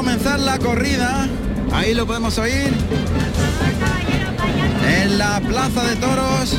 comenzar la corrida. Ahí lo podemos oír. En la Plaza de Toros.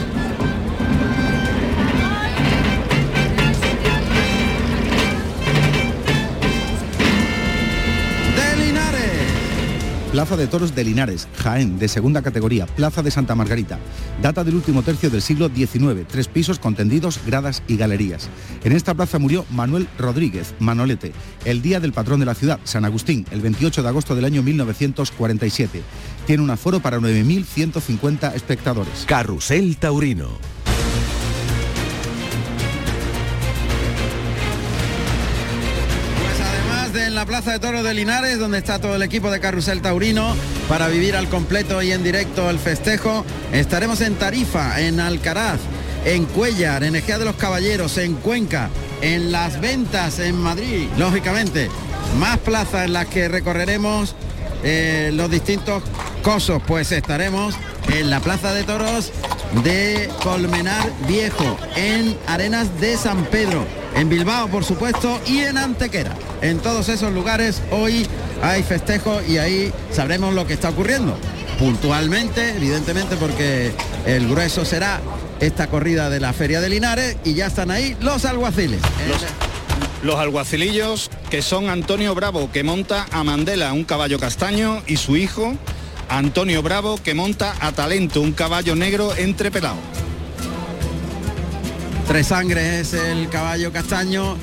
Plaza de Toros de Linares, Jaén, de segunda categoría, Plaza de Santa Margarita. Data del último tercio del siglo XIX, tres pisos con tendidos, gradas y galerías. En esta plaza murió Manuel Rodríguez, Manolete, el día del patrón de la ciudad, San Agustín, el 28 de agosto del año 1947. Tiene un aforo para 9.150 espectadores. Carrusel Taurino. La Plaza de Toros de Linares, donde está todo el equipo de Carrusel Taurino, para vivir al completo y en directo el festejo, estaremos en Tarifa, en Alcaraz, en Cuellar, en Ejea de los Caballeros, en Cuenca, en Las Ventas, en Madrid, lógicamente. Más plazas en las que recorreremos eh, los distintos cosos, pues estaremos en la Plaza de Toros de Colmenar Viejo, en Arenas de San Pedro, en Bilbao, por supuesto, y en Antequera. En todos esos lugares hoy hay festejo y ahí sabremos lo que está ocurriendo. Puntualmente, evidentemente, porque el grueso será esta corrida de la Feria de Linares y ya están ahí los alguaciles. Los alguacilillos que son Antonio Bravo que monta a Mandela un caballo castaño y su hijo Antonio Bravo que monta a Talento un caballo negro entrepelado. Tres Sangres es el caballo castaño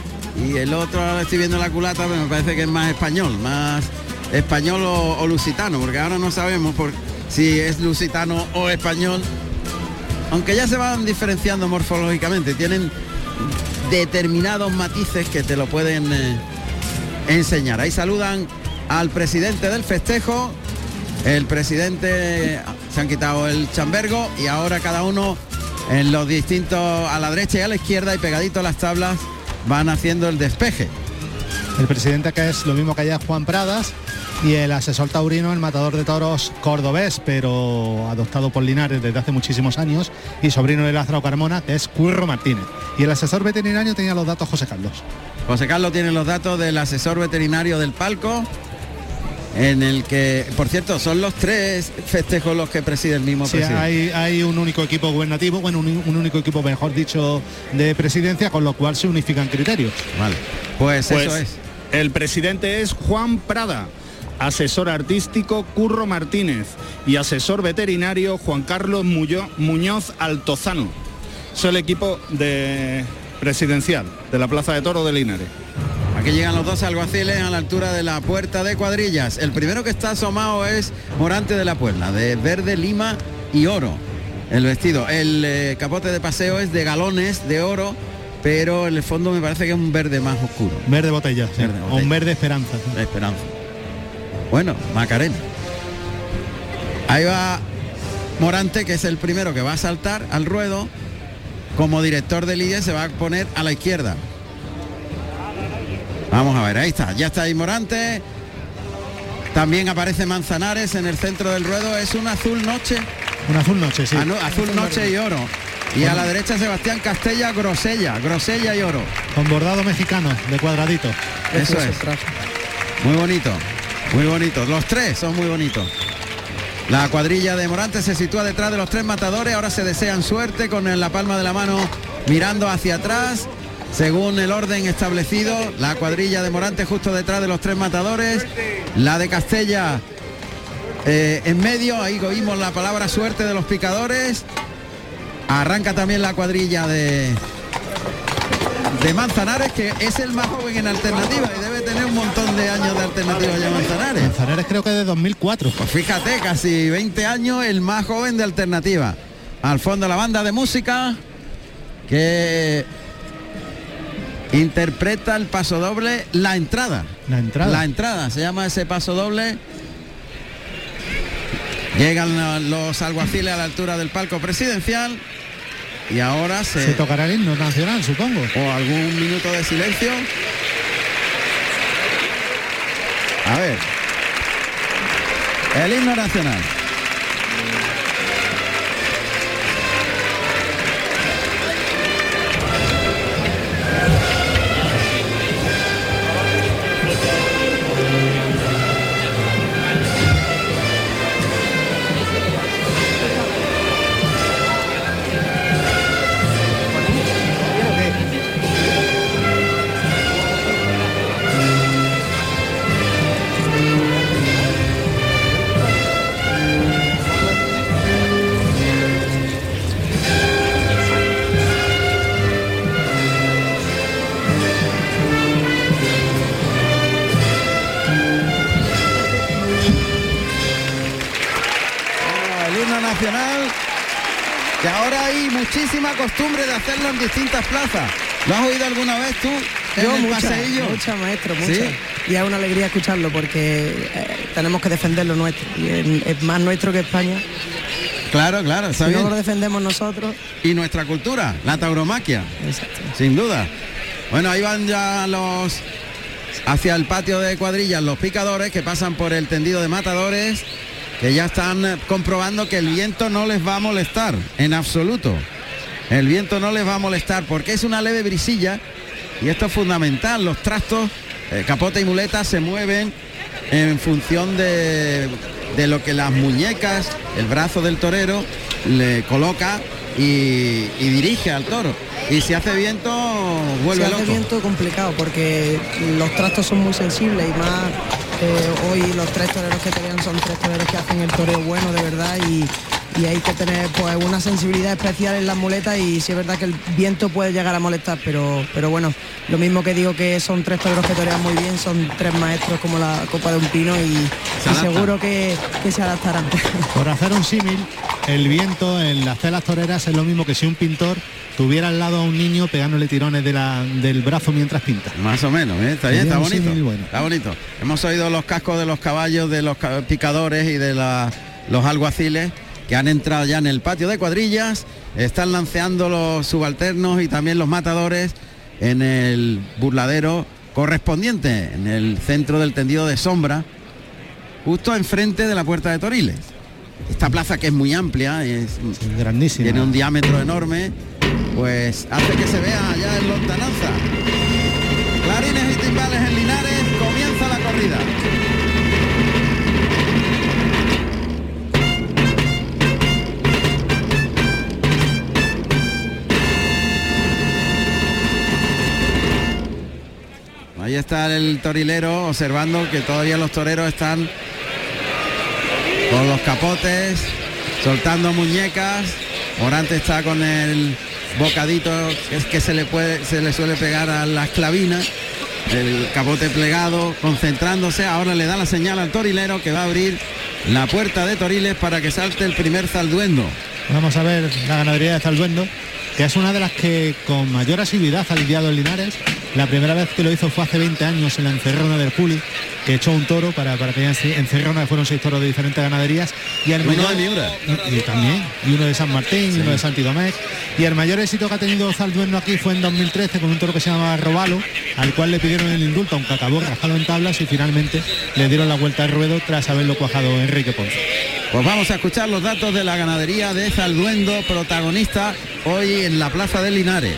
y el otro, ahora estoy viendo la culata, pero me parece que es más español, más español o, lusitano, porque ahora no sabemos por, si es lusitano o español, aunque ya se van diferenciando morfológicamente, tienen determinados matices que te lo pueden eh, enseñar. Ahí saludan al presidente del festejo, el presidente se han quitado el chambergo y ahora cada uno en los distintos a la derecha y a la izquierda y pegadito a las tablas van haciendo el despeje. El presidente que es lo mismo que allá Juan Pradas y el asesor taurino, el matador de toros cordobés, pero adoptado por Linares desde hace muchísimos años, y sobrino de Lázaro Carmona, que es Curro Martínez. Y el asesor veterinario tenía los datos José Carlos. José Carlos tiene los datos del asesor veterinario del palco, en el que, por cierto, son los tres festejos los que preside el mismo Sí, presidente. hay, hay un único equipo gubernativo, bueno, un, un único equipo, mejor dicho, de presidencia, con lo cual se unifican criterios. Vale. Pues, Pues eso es. el presidente es Juan Prada, asesor artístico Curro Martínez y asesor veterinario Juan Carlos Muyo- Muñoz Altozano. Es el equipo de presidencial de la Plaza de Toro de Linares. Aquí llegan los dos alguaciles a la altura de la puerta de cuadrillas. El primero que está asomado es Morante de la Puebla, de verde, lima y oro. El vestido. El eh, capote de paseo es de galones de oro, pero en el fondo me parece que es un verde más oscuro. Verde botella, sí, Verde o un verde esperanza. sí. Esperanza. Bueno, Macarena. Ahí va Morante, que es el primero que va a saltar al ruedo. Como director del IE se va a poner a la izquierda. Vamos a ver, ahí está, ya está ahí Morante. También aparece Manzanares en el centro del ruedo. Es un azul noche, Un azul noche, sí. anu- azul noche y oro. Y a la derecha Sebastián Castella, Grosella, Grosella y oro. Con bordado mexicano, de cuadradito. Eso es. Muy bonito, muy bonito. Los tres son muy bonitos. La cuadrilla de Morante se sitúa detrás de los tres matadores. Ahora se desean suerte con la palma de la mano mirando hacia atrás. Según el orden establecido, la cuadrilla de Morante justo detrás de los tres matadores. La de Castella eh, en medio. Ahí oímos la palabra suerte de los picadores. Arranca también la cuadrilla de, de Manzanares, que es el más joven en alternativa y debe tener un montón de años de alternativa ya Manzanares. Manzanares creo que de 2004. Pues fíjate, casi 20 años, el más joven de alternativa. Al fondo la banda de música que interpreta el paso doble La Entrada. La entrada. La Entrada, se llama ese paso doble. Llegan los alguaciles a la altura del palco presidencial y ahora se, Se tocará el himno nacional, supongo. o algún minuto de silencio. A ver. El himno nacional. Costumbre de hacerlo en distintas plazas. ¿Lo has oído alguna vez tú? en Yo el mucha, paseillo? mucha maestro, mucha. ¿Sí? Y es una alegría escucharlo porque eh, tenemos que defender lo nuestro. Y es, es más nuestro que España. Claro, claro, está Si bien. no lo defendemos nosotros, Y nuestra cultura, la tauromaquia, exacto. sin duda. Bueno, ahí van ya los hacia el patio de cuadrillas los picadores que pasan por el tendido de matadores que ya están comprobando que el viento no les va a molestar en absoluto. El viento no les va a molestar porque es una leve brisilla y esto es fundamental. Los trastos, eh, capote y muleta se mueven en función de, de lo que las muñecas, el brazo del torero le coloca y, y dirige al toro. Y si hace viento, vuelve Si hace loco. viento complicado porque los trastos son muy sensibles y más eh, hoy los tres toreros que tenían son tres toreros que hacen el toreo bueno de verdad y, y hay que tener pues una sensibilidad especial en las muletas y sí es verdad que el viento puede llegar a molestar pero pero bueno lo mismo que digo que son tres toreros que torean muy bien son tres maestros como la copa de un pino y, Se y adaptan. seguro que, que se adaptarán Por hacer un símil, el viento en las telas toreras es lo mismo que si un pintor tuviera al lado a un niño pegándole tirones de la- del brazo mientras pinta. Más o menos, ¿eh? está bien, está bonito. bueno. Está bonito. Hemos oído los cascos de los caballos, de los ca- picadores y de la- los alguaciles que han entrado ya en el patio de cuadrillas. Están lanceando los subalternos y también los matadores en el burladero correspondiente, en el centro del tendido de sombra, justo enfrente de la puerta de Toriles. Esta plaza que es muy amplia, es, Es grandísimo. tiene un diámetro enorme, pues hace que se vea allá en lontananza. Clarines y timbales en Linares, comienza la corrida. Ahí está el torilero observando que todavía los toreros están con los capotes, soltando muñecas. Morante está con el bocadito que es que se le suele pegar a la esclavina. El capote plegado, concentrándose. Ahora le da la señal al torilero que va a abrir la puerta de Toriles para que salte el primer zalduendo. Vamos a ver la ganadería de Zalduendo, que es una de las que con mayor asiduidad ha lidiado en Linares. La primera vez que lo hizo fue hace 20 años en la encerrona del Juli, que echó un toro para, para que encerrona, fueron seis toros de diferentes ganaderías. Y el Uno mayor- y, y también, y uno de San Martín, uno de Santidomec. Y el mayor éxito que ha tenido Zalduendo aquí fue en 2013 con un toro que se llama Robalo, al cual le pidieron el indulto, aunque acabó rajado en tablas y finalmente le dieron la vuelta al ruedo tras haberlo cuajado Enrique Ponce. Pues vamos a escuchar los datos de la ganadería de Zalduendo, protagonista hoy en la Plaza de Linares.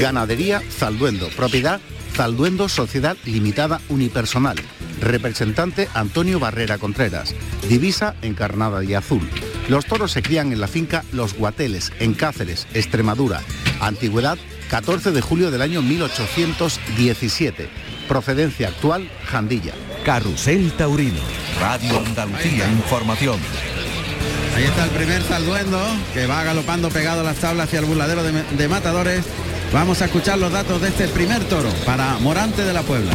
Ganadería Zalduendo, propiedad Zalduendo Sociedad Limitada Unipersonal. Representante Antonio Barrera Contreras. Divisa encarnada y azul. Los toros se crían en la finca Los Guateles, en Cáceres, Extremadura. Antigüedad 14 de julio del año 1817. Procedencia actual Jandilla. Carrusel Taurino. Radio Andalucía Información. Ahí está el primer Zalduendo que va galopando pegado a las tablas hacia el burladero de, de matadores. Vamos a escuchar los datos de este primer toro para Morante de la Puebla.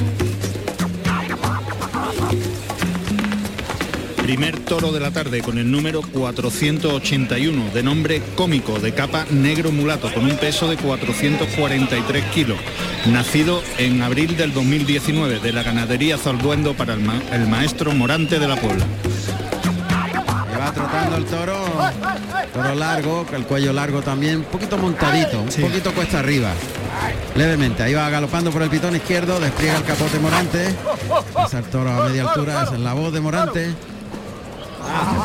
Primer toro de la tarde con el número 481, de nombre cómico, de capa negro mulato, con un peso de 443 kilos. Nacido en abril del 2019 de la ganadería Zalduendo para el, ma- el maestro Morante de la Puebla. El toro, toro largo, el cuello largo también, un poquito montadito, un poquito cuesta arriba. Levemente, ahí va galopando por el pitón izquierdo, despliega el capote Morante. Es el toro a media altura, esa es la voz de Morante. El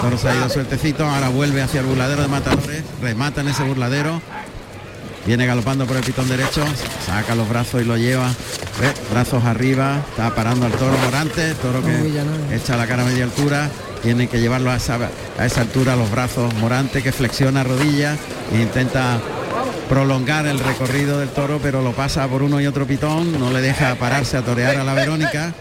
toro se ha ido sueltecito, ahora vuelve hacia el burladero de matadores, remata en ese burladero. Viene galopando por el pitón derecho, saca los brazos y lo lleva. Brazos arriba, está parando al toro Morante, toro que echa la cara a media altura. Tiene que llevarlo a esa, a esa altura los brazos. Morante que flexiona rodillas e intenta prolongar el recorrido del toro, pero lo pasa por uno y otro pitón, no le deja pararse a torear a la Verónica.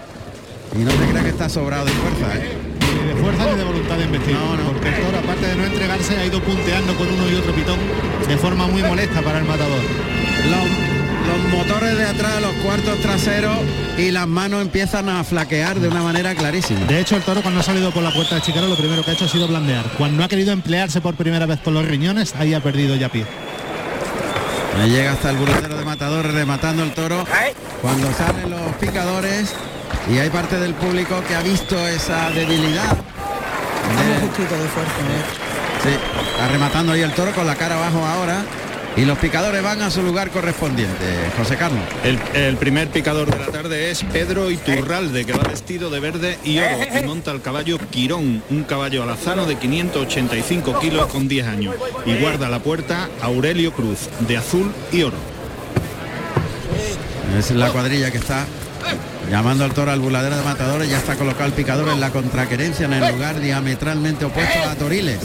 Y no te creas que está sobrado de fuerza, ¿eh? ni de fuerza ni de voluntad de investir. No, no. Porque el toro, aparte de no entregarse, ha ido punteando con uno y otro pitón de forma muy molesta para el matador. Los motores de atrás, los cuartos traseros y las manos empiezan a flaquear de una manera clarísima. De hecho, el toro cuando ha salido por la puerta de Chiquero lo primero que ha hecho ha sido blandear. Cuando ha querido emplearse por primera vez con los riñones, ahí ha perdido ya pie. Ahí llega hasta el burladero de matador rematando el toro. Cuando salen los picadores y hay parte del público que ha visto esa debilidad. Estamos justito de fuerza. ¿eh? Sí, está rematando ahí el toro con la cara abajo ahora. Y los picadores van a su lugar correspondiente, José Carlos. El, el primer picador de la tarde es Pedro Iturralde, que va vestido de verde y oro y monta el caballo Quirón, un caballo alazano de 585 kilos con 10 años. Y guarda la puerta Aurelio Cruz, de azul y oro. Es la cuadrilla que está llamando al toro al buladero de matadores. Ya está colocado el picador en la contraquerencia en el lugar diametralmente opuesto a Toriles.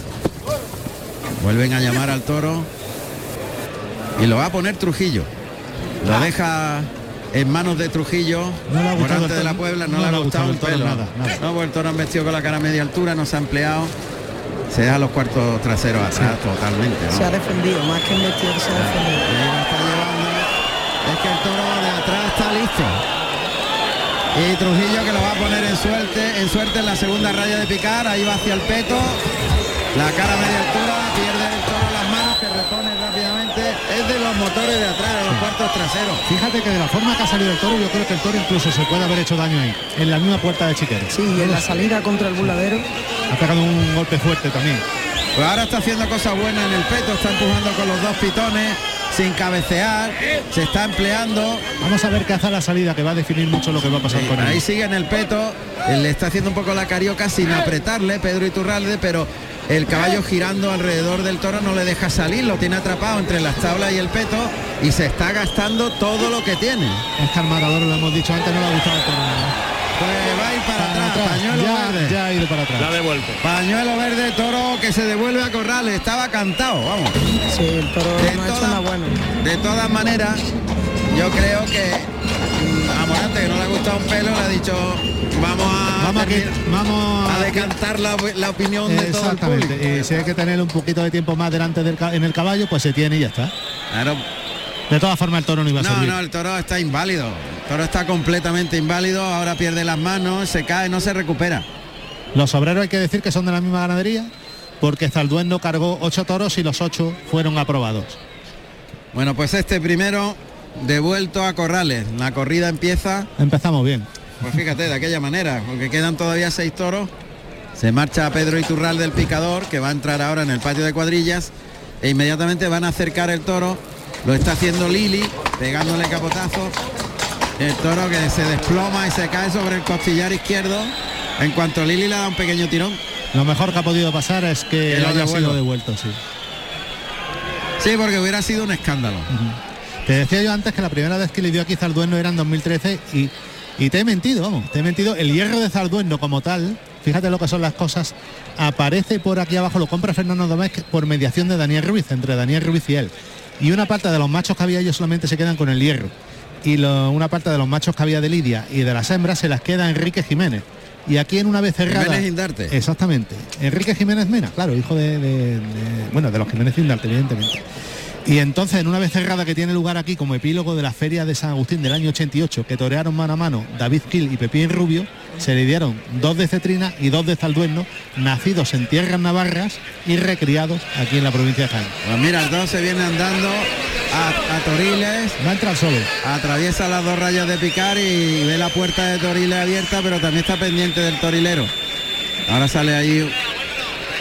Vuelven a llamar al toro y lo va a poner Trujillo. Lo deja en manos de Trujillo, No le ha gustado morante el de la. Puebla, no, No le ha gustado el pelo. nada, nada. No, porque el toro han vestido con la cara a media altura, no se ha empleado. Se deja los cuartos traseros atrás totalmente. ¿no? Se ha defendido, más que investir, se ha defendido. Es que el toro de atrás está listo. Y Trujillo que lo va a poner en suerte, en suerte en la segunda raya de picar, ahí va hacia el peto, la cara a media altura, pierde el toro las manos que repone rápidamente, es de los motores de atrás, de los cuartos traseros. Fíjate que de la forma que ha salido el toro, yo creo que el toro incluso se puede haber hecho daño ahí, en la misma puerta de Chiquero. Sí, y en la salida contra el burladero. Ha pegado un golpe fuerte también. Pues ahora está haciendo cosas buenas en el peto, está empujando con los dos pitones, sin cabecear, se está empleando, Vamos a ver qué hace la salida, que va a definir mucho lo que va a pasar Sí, con ahí él. sigue en el peto, él le está haciendo un poco la carioca sin apretarle, Pedro Iturralde, pero el caballo girando alrededor del toro no le deja salir, lo tiene atrapado entre las tablas y el peto y se está gastando todo lo que tiene. Es que al matador, lo hemos dicho antes, no le ha gustado el toro. Pues va a ir para, Para atrás, atrás, pañuelo ya, verde. ya ha ido para atrás. La ha devuelto. Pañuelo verde, toro que se devuelve a corrales, estaba cantado, vamos. Sí, el toro De no ha hecho todas- nada bueno. De todas maneras, yo creo que que no le ha gustado un pelo, le ha dicho, vamos a, Vamos a, que, vamos a decantar la, la opinión de todo el público. Exactamente. Y si hay que tener un poquito de tiempo más delante del en el caballo, pues se tiene y ya está. Claro. De todas formas, el toro no iba a No, servir. no, el toro está inválido. El toro está completamente inválido, ahora pierde las manos, se cae, no se recupera. Los obreros hay que decir que son de la misma ganadería, porque Zalduendo cargó ocho toros y los ocho fueron aprobados. Bueno, pues este primero devuelto a Corrales. La corrida empieza, Empezamos bien. pues fíjate, de aquella manera, porque quedan todavía seis toros. Se marcha Pedro Iturral del picador, que va a entrar ahora en el patio de cuadrillas, e inmediatamente van a acercar el toro. Lo está haciendo Lili, pegándole capotazo. El toro que se desploma y se cae sobre el costillar izquierdo. En cuanto Lili le da un pequeño tirón, Lo mejor que ha podido pasar es que, Que lo haya sido devuelto, sí. Sí, porque hubiera sido un escándalo. Te decía yo antes que la primera vez que le dio aquí Zalduendo era en 2013 y, y te he mentido, vamos, te he mentido. El hierro de Zalduendo como tal, fíjate lo que son las cosas, aparece por aquí abajo, lo compra Fernando Domés por mediación de Daniel Ruiz, entre Daniel Ruiz y él. Y una parte de los machos que había ellos solamente se quedan con el hierro. Y lo- una parte de los machos que había de Lidia y de las hembras se las queda Enrique Jiménez. Y aquí en una vez cerrada... Jiménez Indarte. Exactamente. Enrique Jiménez Mena, claro, hijo de, de- de- bueno, de los Jiménez Indarte, evidentemente. Y entonces, en una vez cerrada que tiene lugar aquí como epílogo de la Feria de San Agustín del año 88, que torearon mano a mano David Gil y Pepín Rubio, se le dieron dos de Cetrina y dos de Zalduendo, nacidos en tierras navarras y recriados aquí en la provincia de Jaén. Pues mira, se viene andando a, a Toriles, Va a entrar solo. atraviesa las dos rayas de picar y ve la puerta de Toriles abierta, pero también está pendiente del torilero. Ahora sale ahí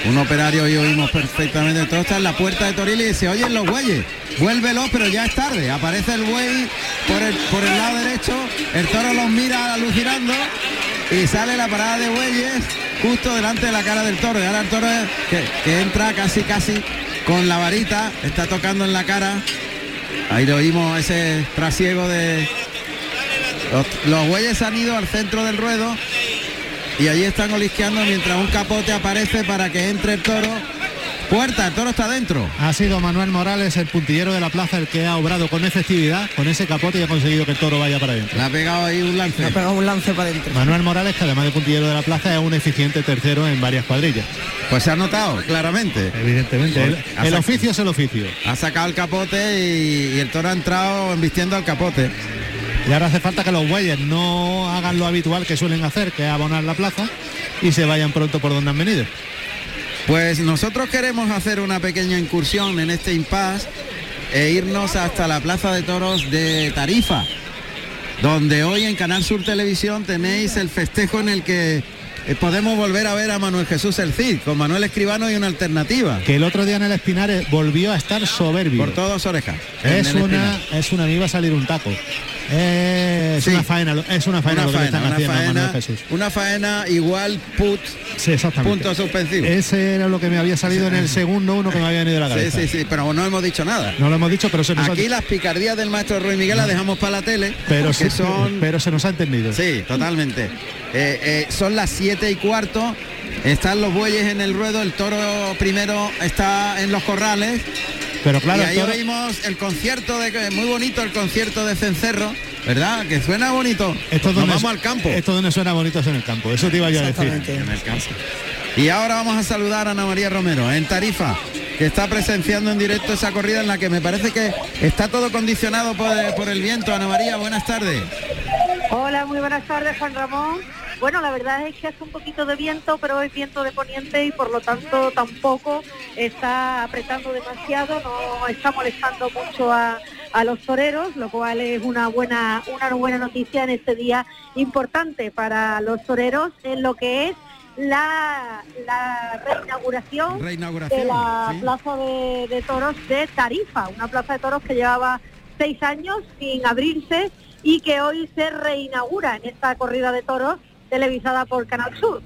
un operario y oímos perfectamente. El toro está en la puerta de Toriles y se oyen los bueyes. Vuélvelo, pero ya es tarde. Aparece el buey por el, por el lado derecho. El toro los mira alucinando y sale la parada de bueyes justo delante de la cara del toro. Y ahora el toro que, que entra casi casi con la varita, está tocando en la cara. Ahí lo oímos ese trasiego de... Los, los bueyes han ido al centro del ruedo y allí están olisqueando mientras un capote aparece para que entre el toro Puerta, el toro está dentro. Ha sido Manuel Morales, el puntillero de la plaza, el que ha obrado con efectividad, con ese capote y ha conseguido que el toro vaya para adentro. Le ha pegado ahí un lance. Ha pegado un lance para adentro. Manuel Morales, que además de puntillero de la plaza, es un eficiente tercero en varias cuadrillas. Pues se ha notado, claramente. Evidentemente. El, Ha el oficio es el oficio. Ha sacado el capote y, y el toro ha entrado vistiendo al capote. Y ahora hace falta que los bueyes no hagan lo habitual que suelen hacer, que es abonar la plaza, y se vayan pronto por donde han venido. Pues nosotros queremos hacer una pequeña incursión en este impasse e irnos hasta la Plaza de Toros de Tarifa, donde hoy en Canal Sur Televisión tenéis el festejo en el que eh, podemos volver a ver a Manuel Jesús El Cid, con Manuel Escribano y una alternativa. Que el otro día en el Espinares volvió a estar soberbio. Por todas orejas. Es una, Espinar. es una, me iba a salir un taco. Es Sí. una faena, es una faena Una lo que faena, están una a faena, Jesús. una faena igual put, Sí, exactamente. punto suspensivo. Ese era lo que me había salido en el segundo uno que me había venido de la Sí, cabeza. sí, sí, pero no hemos dicho nada. No lo hemos dicho, pero se nos Aquí ha, las picardías del maestro Ruiz Miguel las dejamos para la tele, pero, se, son pero se nos ha entendido. Sí, totalmente. Eh, eh, son las siete y cuarto. Están los bueyes en el ruedo, el toro primero está en los corrales Pero claro, y ahí toro- oímos el concierto de muy bonito el concierto de Cencerro, ¿verdad? Que suena bonito. esto es Nos donde vamos al campo. Esto donde suena bonito es en el campo. Eso te iba yo a decir. En el campo. Y ahora vamos a saludar a Ana María Romero en Tarifa, que está presenciando en directo esa corrida en la que me parece que está todo condicionado por, por el viento. Ana María, buenas tardes. Hola, muy buenas tardes, Juan Ramón. Bueno, la verdad es que hace un poquito de viento, pero es viento de poniente y por lo tanto tampoco está apretando demasiado, no está molestando mucho a, a los toreros, lo cual es una buena, una buena noticia en este día importante para los toreros en lo que es la, la reinauguración Reinauguración, de la sí. plaza de, de toros de Tarifa, una plaza de toros que llevaba seis años sin abrirse y que hoy se reinaugura en esta corrida de toros televisada por Canal Sur.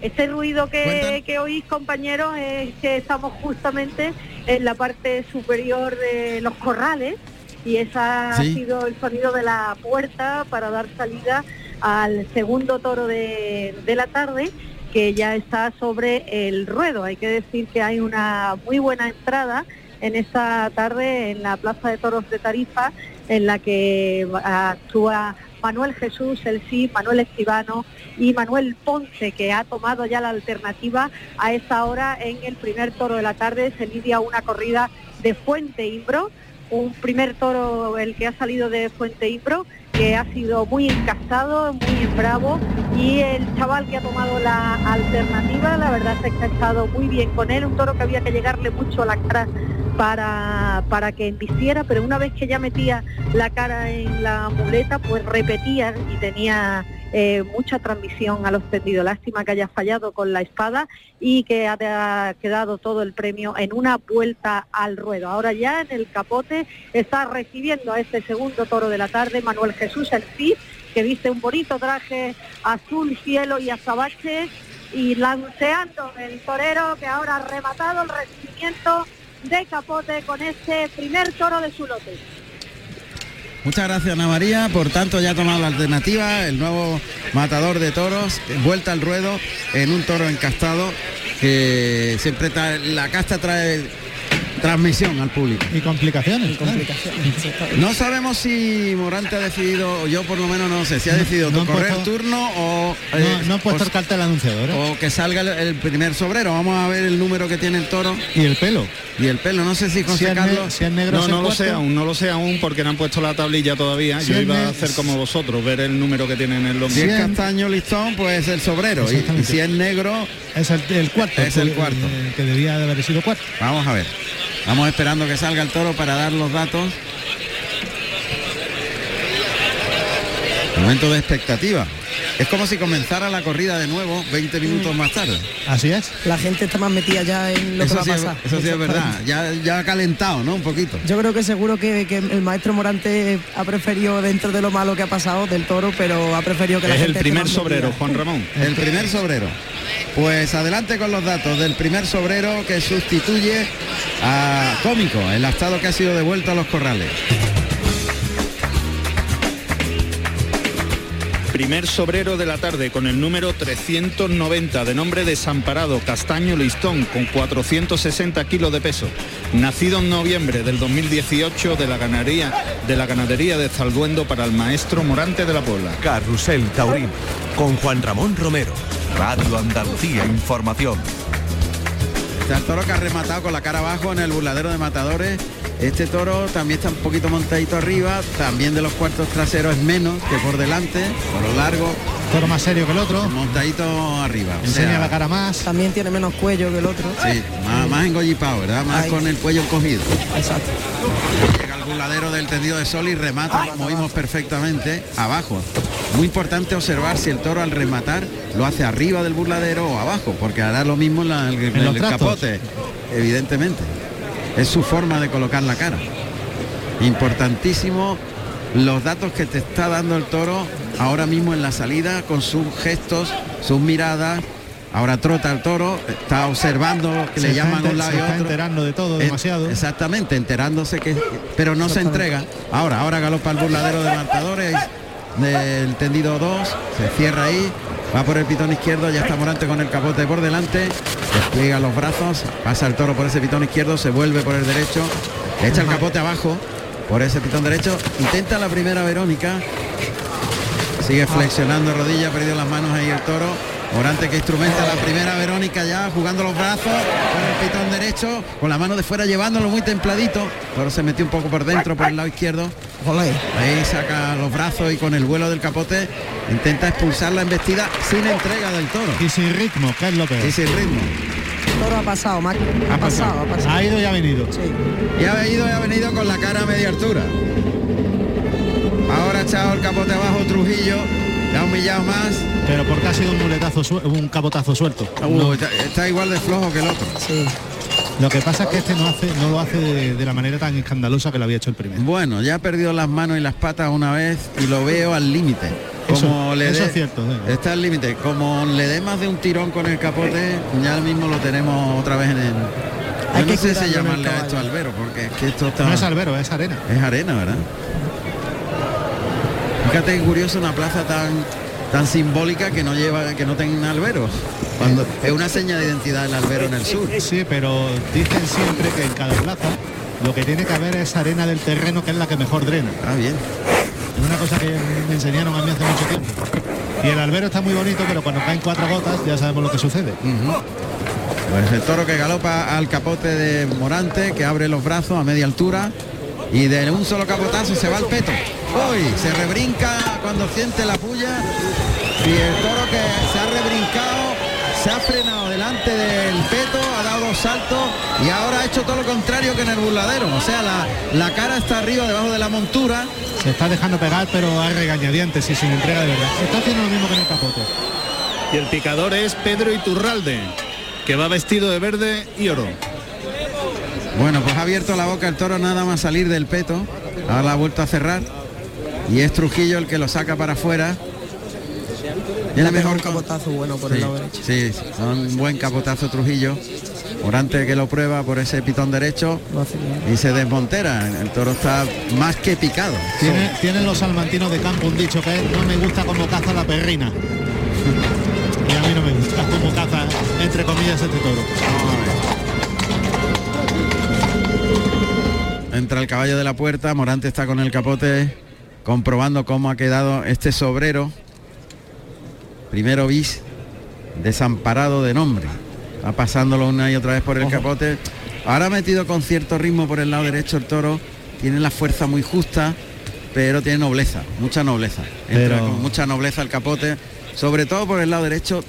Este ruido que, oís, compañeros, es que estamos justamente en la parte superior de los corrales y ese ha sido el sonido de la puerta para dar salida al segundo toro de, de la tarde que ya está sobre el ruedo. Hay que decir que hay una muy buena entrada en esta tarde en la Plaza de Toros de Tarifa, en la que actúa Manuel Jesús, el sí, Manuel Escribano y Manuel Ponce, que ha tomado ya la alternativa a esta hora en el primer toro de la tarde. Se lidia una corrida de Fuente Imbro, un primer toro el que ha salido de Fuente Imbro, que ha sido muy encastado, muy bravo, y el chaval que ha tomado la alternativa, la verdad es que ha estado muy bien con él, un toro que había que llegarle mucho a la cara para, para que embistiera, pero una vez que ya metía la cara en la muleta, pues repetía y tenía eh, mucha transmisión a los tendidos. Lástima que haya fallado con la espada y que ha quedado todo el premio en una vuelta al ruedo. Ahora ya en el capote está recibiendo a este segundo toro de la tarde Manuel Jesús el Cid, que viste un bonito traje azul cielo y azabache y lanceando el torero que ahora ha rematado el recibimiento de capote con este primer toro de su lote. Muchas gracias Ana María, por tanto ya ha tomado la alternativa, el nuevo matador de toros, vuelta al ruedo en un toro encastado que siempre trae, la casta trae transmisión al público. Y complicaciones. claro. No sabemos si Morante ha decidido, o yo por lo menos no sé, si ha decidido no correr puesto- turno o, No, eh, no han puesto o- el cartel anunciador. ¿eh? o que salga el, el primer sobrero. Vamos a ver el número que tiene el toro Y el pelo. y el pelo. No sé si Si José es, ne- Carlos... si es negro No, no lo sé aún, no lo sé aún porque no han puesto la tablilla todavía. Si Yo iba a hacer como vosotros, ver el número que tienen en los Si es castaño listón, pues el sobrero. Y, si es negro, Es el, el cuarto. Es el que- cuarto. eh, que debía de haber sido cuarto. Vamos a ver. Vamos esperando que salga el toro para dar los datos. Momento de expectativa. Es como si comenzara la corrida de nuevo 20 minutos más tarde. Así es. La gente está más metida ya en lo que va a es, pasar. eso sí es verdad. Ya, ya ha calentado, ¿no? Un poquito. Yo creo que seguro que, que el maestro Morante ha preferido dentro de lo malo que ha pasado del toro, pero ha preferido que la Es el primer más sobrero, metida. Juan Ramón. El primer sobrero. Pues adelante con los datos del primer sobrero que sustituye a Cómico, el astado que ha sido devuelto a los corrales. Primer sobrero de la tarde con el número 390 de nombre Desamparado Castaño Listón con 460 kilos de peso. Nacido en noviembre del 2018 de la ganadería de, la ganadería de Zalduendo para el maestro Morante de la Puebla. Carrusel Taurino con Juan Ramón Romero. Radio Andalucía Información. El toro que ha rematado con la cara abajo en el burladero de matadores. Este toro también está un poquito montadito arriba, también de los cuartos traseros es menos que por delante, por lo largo, Toro más serio que el otro. montadito arriba. o Enseña sea, la cara más. También tiene menos cuello que el otro. Sí, más, más engollipado, ¿verdad? Más Ahí. con el cuello encogido. Exacto. Llega al burladero del tendido de sol y remata, como vimos perfectamente, abajo. Muy importante observar si el toro al rematar lo hace arriba del burladero o abajo, porque hará lo mismo en, la- en el, En capote, evidentemente. Es su forma de colocar la cara. Importantísimo los datos que te está dando el toro ahora mismo en la salida con sus gestos, sus miradas. Ahora trota el toro, está observando que Se le llaman un lado se y está otro. enterando de todo En- demasiado. Exactamente, enterándose que. Pero no se entrega. Ahora, ahora galopa el burladero de marcadores del tendido 2. Se cierra ahí. Va por el pitón izquierdo. Ya está Morante con el capote por delante. Despliega los brazos. Pasa el toro por ese pitón izquierdo. Se vuelve por el derecho. Echa el capote abajo. Por ese pitón derecho. Intenta la primera Verónica. Sigue flexionando rodilla, ha perdido las manos ahí el toro. Morante que instrumenta la primera Verónica ya, jugando los brazos, con el pitón derecho, con la mano de fuera llevándolo muy templadito. Toro se metió un poco por dentro, por el lado izquierdo. Ahí saca los brazos y con el vuelo del capote intenta expulsar la embestida sin entrega del toro. Y sin ritmo, que es lo peor. Y sin ritmo. El toro ha pasado, Mac. Ha, pasado, ha pasado. Ha ido y ha venido. Sí. Y ha venido y ha venido con la cara a media altura. Ahora ha echado el capote abajo Trujillo, ha humillado más. Pero porque ha sido un muletazo, un capotazo suelto. Está, está igual de flojo que el otro. Sí. Lo que pasa es que este no hace, no lo hace de, de la manera tan escandalosa que lo había hecho el primero. Bueno, ya ha perdido las manos y las patas una vez y lo veo al límite. Como Eso- le eso dé- es cierto, sí. Está al límite. Como le dé más de un tirón con el capote, ya mismo lo tenemos otra vez en el. Hay Yo que no sé si llamarle a esto albero, porque es que esto está. No es albero, es arena. es arena, ¿verdad? Fíjate qué curioso una plaza tan tan simbólica que no lleva, que no tenga albero. Cuando es una seña de identidad del albero en el sur. Sí, pero dicen siempre que en cada plaza lo que tiene que haber es arena del terreno que es la que mejor drena. Ah, bien. Es una cosa que me enseñaron a mí hace mucho tiempo. Y el albero está muy bonito, pero cuando caen cuatro gotas ya sabemos lo que sucede. Pues el toro que galopa al capote de Morante, que abre los brazos a media altura y de un solo capotazo se va al peto. Uy, se rebrinca cuando siente la puya y el toro que se ha rebrincado, se ha frenado delante del peto, ha dado dos saltos y ahora ha hecho todo lo contrario que en el burladero. O sea, la, la cara está arriba debajo de la montura. Se está dejando pegar, pero a regañadientes y sin entrega de verdad. Está haciendo lo mismo que en el capote. Y el picador es Pedro Iturralde, que va vestido de verde y oro. Bueno, pues ha abierto la boca el toro nada más salir del peto. Ahora la ha vuelto a cerrar. Y es Trujillo el que lo saca para afuera. Tiene Mejor capotazo bueno por Sí, el lado derecho. sí, un buen capotazo Trujillo. Morante que lo prueba por ese pitón derecho y se desmontera. El toro está más que picado. Tiene- tienen los salmantinos de campo un dicho que es no me gusta como caza la perrina. Y a mí no me gusta como caza, entre comillas, este toro. El caballo de la puerta, Morante está con el capote comprobando cómo ha quedado este sobrero. Primero bis, desamparado de nombre. Va pasándolo una y otra vez por el capote. Ahora ha metido con cierto ritmo por el lado derecho el toro. Tiene la fuerza muy justa, pero tiene nobleza, mucha nobleza. Entra Pero- con mucha nobleza el capote, sobre todo por el lado derecho.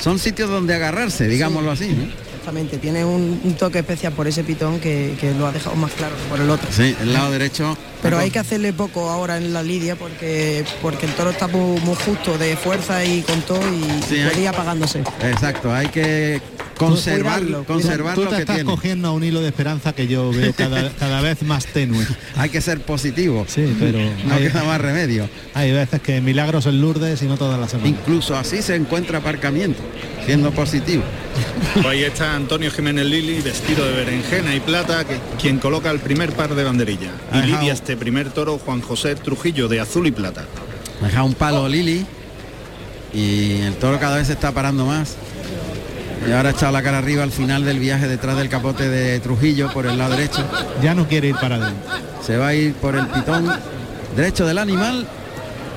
Son sitios donde agarrarse, digámoslo así. ¿no? Exactamente. Tiene un, un toque especial por ese pitón que, que lo ha dejado más claro que por el otro. Sí, el lado derecho. Pero hay que hacerle poco ahora en la lidia porque porque el toro está muy, muy justo de fuerza y con todo y Sí, apagándose. Exacto, hay que conservar, Cuidarlo, conservar Tú lo te que estás tiene. cogiendo a un hilo de esperanza que yo veo cada, cada vez más tenue. Hay que ser positivo. Sí, pero No hay, queda más remedio. hay veces que milagros en Lourdes y no todas las semanas. Incluso así se encuentra aparcamiento, siendo positivo. Pues ahí está Antonio Jiménez Lili, vestido de berenjena y plata, que, quien coloca el primer par de banderilla. Y Ajá. lidia este primer toro Juan José Trujillo, de azul y plata. Deja un palo Lili y el toro cada vez se está parando más. Y ahora ha echado la cara arriba al final del viaje detrás del capote de Trujillo por el lado derecho. Ya no quiere ir para adentro. Se va a ir por el pitón derecho del animal,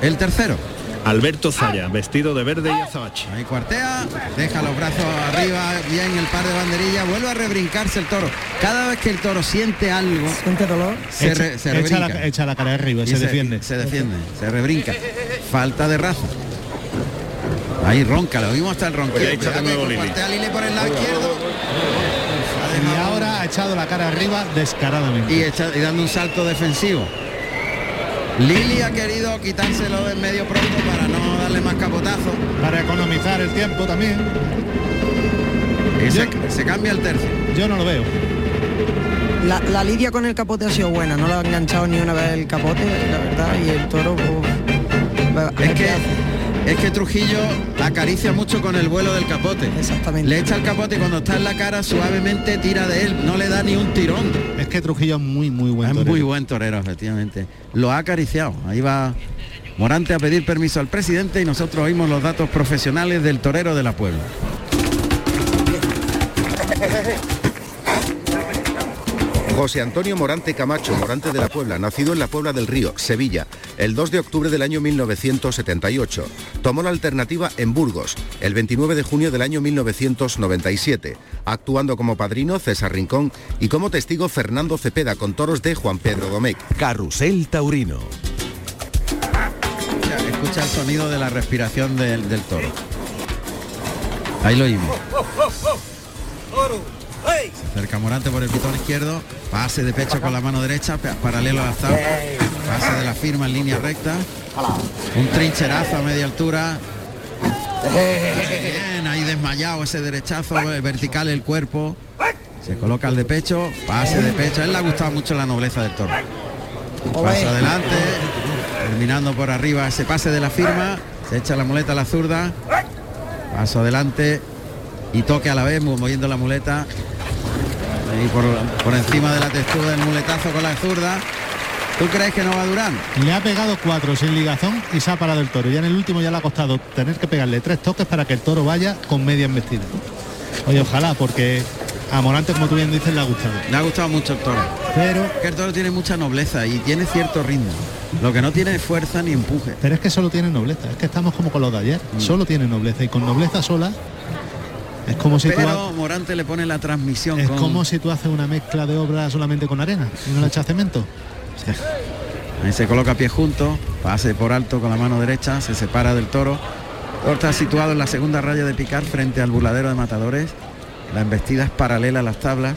el tercero. Alberto Zaya, vestido de verde y azabache. Ahí cuartea, deja los brazos arriba, bien el par de banderillas, vuelve a rebrincarse el toro. Cada vez que el toro siente algo, Siente dolor. se, Echa- re- se echa, rebrinca. la, echa la cara arriba y Y se, defiende. Se defiende, se rebrinca. Falta de raza. Ahí ronca, lo vimos hasta el ronquido. Pues Cuidado nuevo Lili. por el lado izquierdo. Y ahora ha echado la cara arriba descaradamente. y, echa- y dando un salto defensivo. Lili ha querido quitárselo de en medio pronto para no darle más capotazo. Para economizar el tiempo también. Y se, Yo- se cambia el tercio. Yo no lo veo. La, la lidia con el capote ha sido buena, no le ha enganchado ni una vez el capote, la verdad, y el toro, pues, Es que, hace. Es que Trujillo acaricia mucho con el vuelo del capote. Exactamente. Le echa el capote y cuando está en la cara suavemente tira de él, no le da ni un tirón. Es que Trujillo es muy, muy buen Es torero. muy buen torero, efectivamente. Lo ha acariciado. Ahí va Morante a pedir permiso al presidente y nosotros oímos los datos profesionales del torero de la Puebla. José Antonio Morante Camacho, Morante de la Puebla, nacido en la Puebla del Río, Sevilla, el 2 de octubre del año 1978. Tomó la alternativa en Burgos, el 29 de junio del año 1997, actuando como padrino César Rincón y como testigo Fernando Cepeda con toros de Juan Pedro Domecq. Carrusel Taurino. Escucha, escucha el sonido de la respiración del, del toro. Ahí lo oímos. Se acerca Morante por el pitón izquierdo, pase de pecho con la mano derecha, pa- paralelo a la tabla, pase de la firma en línea recta, un trincherazo a media altura. Bien, ahí desmayado ese derechazo, eh, vertical el cuerpo, se coloca el de pecho, pase de pecho, a él le ha gustado mucho la nobleza del toro. Paso adelante, terminando por arriba ese pase de la firma, se echa la muleta a la zurda, paso adelante y toque a la vez, mo- moviendo la muleta. Por, por encima de la textura del muletazo con la zurda. ¿Tú crees que no va a durar? Le ha pegado cuatro sin ligazón y se ha parado el toro. Ya en el último ya le ha costado tener que pegarle tres toques para que el toro vaya con media embestida. Oye, ojalá, porque a Morante, como tú bien dices, le ha gustado. Le ha gustado mucho el toro. Pero, Que el toro tiene mucha nobleza y tiene cierto ritmo. Lo que no tiene es fuerza ni empuje. pero es que solo tiene nobleza. Es que estamos como con los de ayer. Mm. Solo tiene nobleza y con nobleza sola es como si tú Pero Morante le pone la transmisión es con... como si tú haces una mezcla de obra solamente con arena y no le echas cemento. Ahí se coloca pie junto, pase por alto con la mano derecha, se separa del toro. El toro está situado en la segunda raya de picar frente al burladero de matadores. La embestida es paralela a las tablas.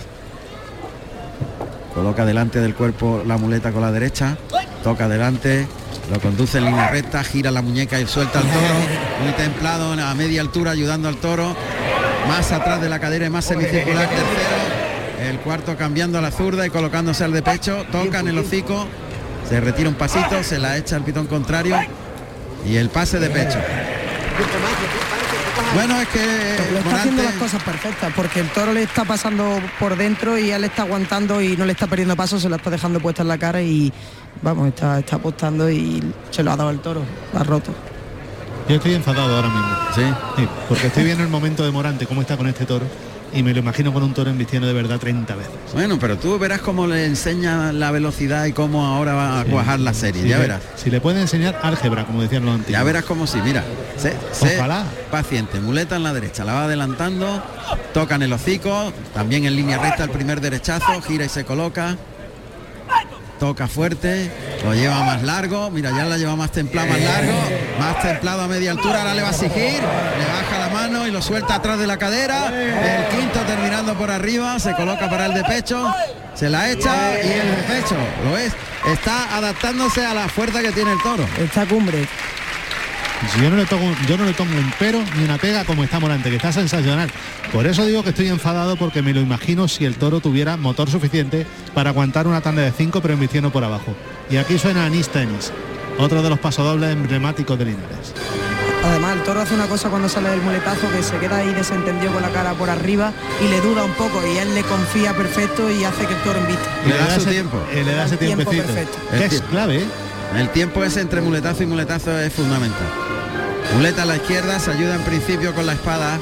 Coloca delante del cuerpo la muleta con la derecha. Toca adelante, lo conduce en línea recta, gira la muñeca y suelta al toro. Muy templado, a media altura, ayudando al toro. Más atrás de la cadera y más semicircular, tercero. El cuarto cambiando a la zurda y colocándose al de pecho. Toca en el hocico. Se retira un pasito, se la echa al pitón contrario. Y el pase de pecho. Bueno, es que Le está haciendo las cosas perfectas porque el toro le está pasando por dentro y él está aguantando y no le está perdiendo paso, se la está dejando puesta en la cara y vamos, está, está apostando y se lo ha dado el toro, lo ha roto. Yo estoy enfadado ahora mismo. sí, Sí, porque estoy viendo el momento de Morante, cómo está con este toro, y me lo imagino con un toro embistiendo de verdad 30 veces. bueno, pero tú verás cómo le enseña la velocidad y cómo ahora va a cuajar la serie. Si ya le- verás. Si le puede enseñar álgebra, como decían los antiguos. Ya verás cómo sí, mira. Sé Ojalá. paciente, muleta en la derecha, la va adelantando, toca en el hocico, también en línea recta el primer derechazo, gira y se coloca. Toca fuerte, lo lleva más largo, mira, ya la lleva más templado, más largo, más templado a media altura, ahora le va a exigir, le baja la mano y lo suelta atrás de la cadera, el quinto terminando por arriba, se coloca para el de pecho, se la echa y el de pecho, lo es, está adaptándose a la fuerza que tiene el toro. Esta cumbre, Si yo no le toco, yo no le tomo un pero ni una pega como está Morante, que está sensacional. Por eso digo que estoy enfadado porque me lo imagino si el toro tuviera motor suficiente para aguantar una tanda de 5 pero embistiendo por abajo. Y aquí suena Anis Tenis, otro de los pasodobles emblemáticos de Linares. además el toro hace una cosa cuando sale del muletazo que se queda ahí desentendido con la cara por arriba y le dura un poco y él le confía perfecto y hace que el toro embiste. Le da su ese- tiempo. eh, le da ese tiempo tiempecito. perfecto. Que es clave, ¿eh? El tiempo ese entre muletazo y muletazo es fundamental. Muleta a la izquierda, se ayuda en principio con la espada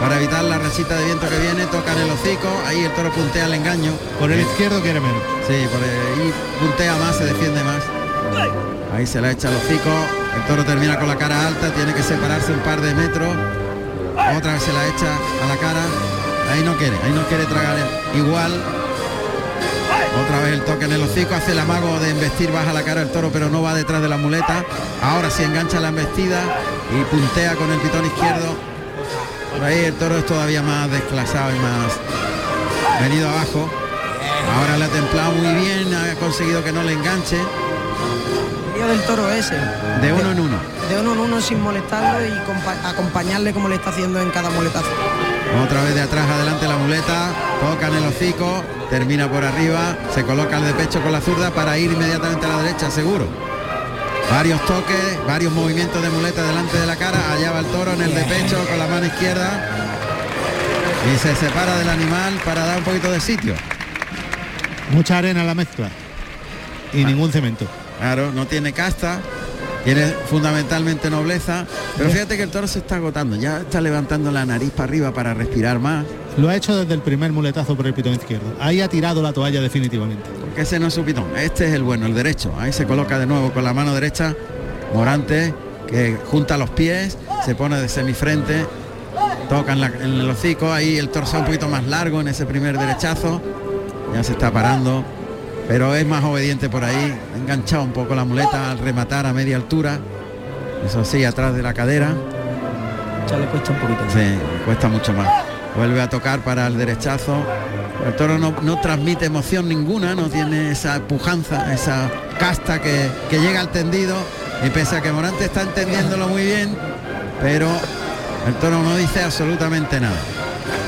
para evitar la recita de viento que viene, tocan el hocico, ahí el toro puntea el engaño. Por el izquierdo quiere menos. Sí, por ahí puntea más, se defiende más. Ahí se la echa el hocico, el toro termina con la cara alta, tiene que separarse un par de metros. Otra vez se la echa a la cara. Ahí no quiere, ahí no quiere tragar igual. Otra vez el toque en el hocico, hace el amago de embestir, baja la cara el toro, pero no va detrás de la muleta. Ahora sí engancha la embestida y puntea con el pitón izquierdo. Por ahí el toro es todavía más desclasado y más venido abajo. Ahora le ha templado muy bien, ha conseguido que no le enganche. El del toro ese. De uno en uno. De uno en uno sin molestarlo y compa- acompañarle como le está haciendo en cada muletazo. Otra vez de atrás adelante la muleta, toca en el hocico, termina por arriba, se coloca el de pecho con la zurda para ir inmediatamente a la derecha, seguro. Varios toques, varios movimientos de muleta delante de la cara, allá va el toro en el de pecho con la mano izquierda y se separa del animal para dar un poquito de sitio. Mucha arena en la mezcla. Y ningún cemento. Claro, no tiene casta, tiene fundamentalmente nobleza, pero fíjate que el toro se está agotando, ya está levantando la nariz para arriba para respirar más. Lo ha hecho desde el primer muletazo por el pitón izquierdo. Ahí ha tirado la toalla definitivamente. Porque ese no es su pitón, este es el bueno, el derecho. Ahí se coloca de nuevo con la mano derecha, Morante, que junta los pies, se pone de semifrente, toca en, la- en el hocico, ahí el torso un poquito más largo en ese primer derechazo, ya se está parando, pero es más obediente por ahí, ha enganchado un poco la muleta al rematar a media altura, eso sí, atrás de la cadera. Ya le cuesta un poquito. Sí, cuesta mucho más. Vuelve a tocar para el derechazo. El toro no, no transmite emoción ninguna, no tiene esa pujanza, esa casta que, que llega al tendido. Y pese a que Morante está entendiéndolo muy bien, pero el toro no dice absolutamente nada.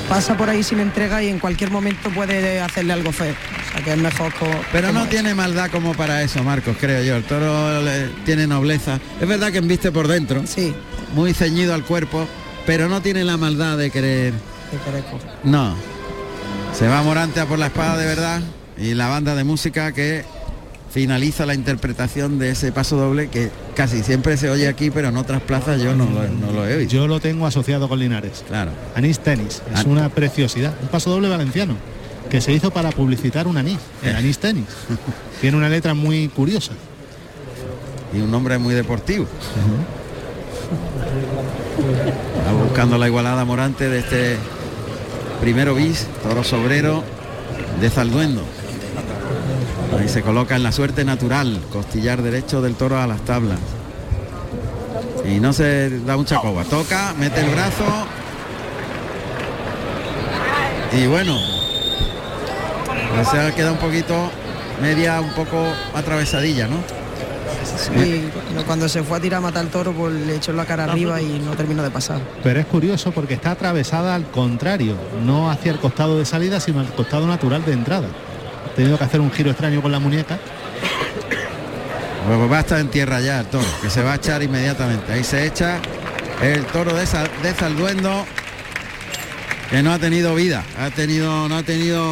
Pasa por ahí sin entrega y en cualquier momento puede hacerle algo feo. O sea que es mejor co- Pero no tiene maldad como para eso, Marcos, creo yo. El toro le- tiene nobleza. Es verdad que embiste por dentro, Sí, muy ceñido al cuerpo, pero no tiene la maldad de querer de coger. No. Se va Morante a por la espada de verdad y la banda de música que finaliza la interpretación de ese paso doble que casi siempre se oye aquí, pero en otras plazas yo no lo, no lo he oído. Yo lo tengo asociado con Linares. Claro. Anís Tenis. Es Ah. una preciosidad. Un paso doble valenciano. Que se hizo para publicitar un anís. Eh. El anís tenis. Tiene una letra muy curiosa. Y un nombre muy deportivo. Está buscando la igualada Morante de este primero bis, toro sobrero de Zalduendo. Ahí se coloca en la suerte natural, costillar derecho del toro a las tablas. Y no se da mucha coba. Toca, mete el brazo. Y bueno, se ha quedado un poquito media, un poco atravesadilla, ¿no? Y cuando se fue a tirar a matar al toro, pues le echó la cara arriba y no terminó de pasar. Pero es curioso porque está atravesada al contrario. No hacia el costado de salida, sino al costado natural de entrada. Ha tenido que hacer un giro extraño con la muñeca. Pues va a estar en tierra ya el toro, que se va a echar inmediatamente. Ahí se echa el toro de, Sa- de Zalduendo, que no ha tenido vida, ha tenido, no ha tenido,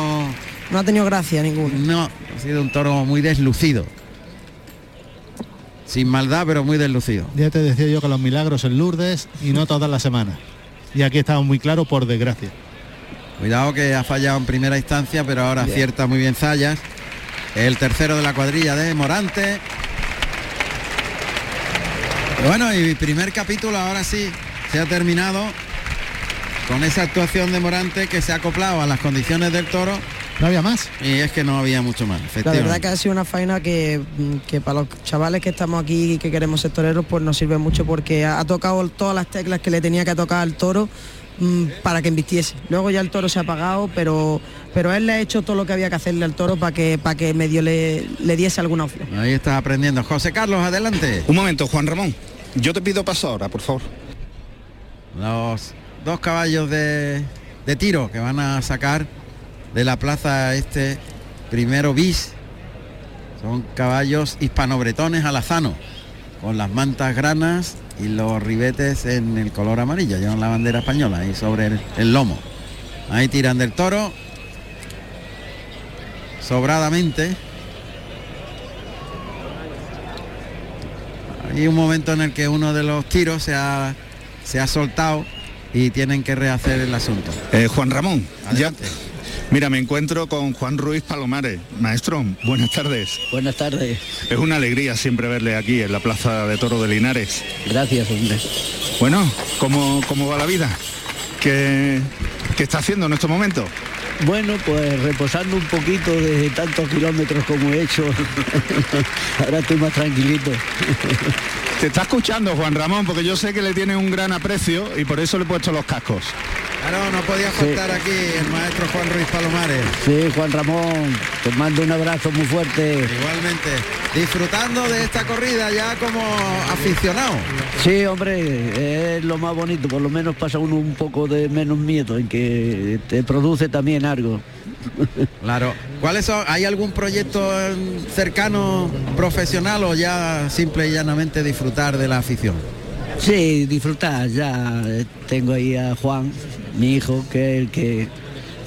No ha tenido gracia ninguna. no, ha sido un toro muy deslucido. Sin maldad, pero muy deslucido. Ya te decía yo que los milagros en Lourdes y no todas las semanas. Y aquí estaba muy claro por desgracia. Cuidado que ha fallado en primera instancia, pero ahora acierta muy bien Zayas. El tercero de la cuadrilla de Morante. Bueno, y primer capítulo ahora sí se ha terminado con esa actuación de Morante que se ha acoplado a las condiciones del toro No había más. y es que no había mucho más. La verdad que ha sido una faena que, mm, que para los chavales que estamos aquí y que queremos ser toreros, pues nos sirve mucho porque ha, ha tocado todas las teclas que le tenía que tocar al toro mm, para que embistiese. Luego ya el toro se ha apagado, pero, pero él le ha hecho todo lo que había que hacerle al toro para que, para que medio le, le diese alguna opción. Ahí está aprendiendo. José Carlos, adelante. Un momento, Juan Ramón. Yo te pido paso ahora, por favor. Los dos caballos de, de tiro que van a sacar de la plaza este primero bis. Son caballos hispanobretones alazano, con las mantas granas y los ribetes en el color amarillo. Llevan la bandera española ahí sobre el, el lomo. Ahí tiran del toro. Sobradamente. hay un momento en el que uno de los tiros se ha, se ha soltado y tienen que rehacer el asunto. Eh, Juan Ramón, ya, Adelante. Mira, me encuentro con Juan Ruiz Palomares. Maestro, buenas tardes. Buenas tardes. Es una alegría siempre verle aquí en la Plaza de Toro de Linares. Gracias, hombre. Bueno, ¿cómo, cómo va la vida? ¿Qué, ¿Qué está haciendo en estos momentos? Bueno, pues reposando un poquito de tantos kilómetros como he hecho. Ahora estoy más tranquilito. Te está escuchando Juan Ramón, porque yo sé que le tiene un gran aprecio y por eso le he puesto los cascos. Claro, no podía faltar aquí el maestro Juan Ruiz Palomares. Sí, Juan Ramón, te mando un abrazo muy fuerte. Igualmente, disfrutando de esta corrida ya como aficionado. Sí, hombre, es lo más bonito, por lo menos pasa uno un poco de menos miedo en que te produce también algo. Claro. ¿Cuáles son? ¿Hay algún proyecto cercano, profesional o ya simple y llanamente disfrutar de la afición? Sí, disfrutar, ya tengo ahí a Juan, mi hijo, que es el que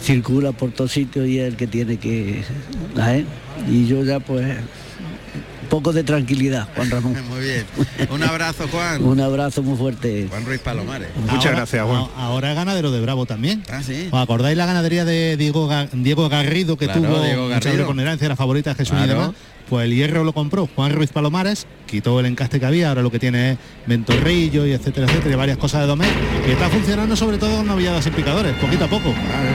circula por todos sitios y es el que tiene que... ¿eh? Y yo ya pues poco de tranquilidad, Juan Ramón. Muy bien. Un abrazo, Juan. Un abrazo muy fuerte. Juan Ruiz Palomares. Muchas Ahora- gracias, Juan. Ahora es ganadero de Bravo también. Ah, sí. ¿Os acordáis la ganadería de Diego, Ga- Diego Garrido que Claro, tuvo Diego Garrido. preponderancia, era favorita de Jesús y demás? Pues el hierro lo compró Juan Ruiz Palomares, quitó el encaste que había, ahora lo que tiene es ventorrillo y etcétera, etcétera, y varias cosas de domés, y está funcionando sobre todo con novilladas y picadores, poquito a poco.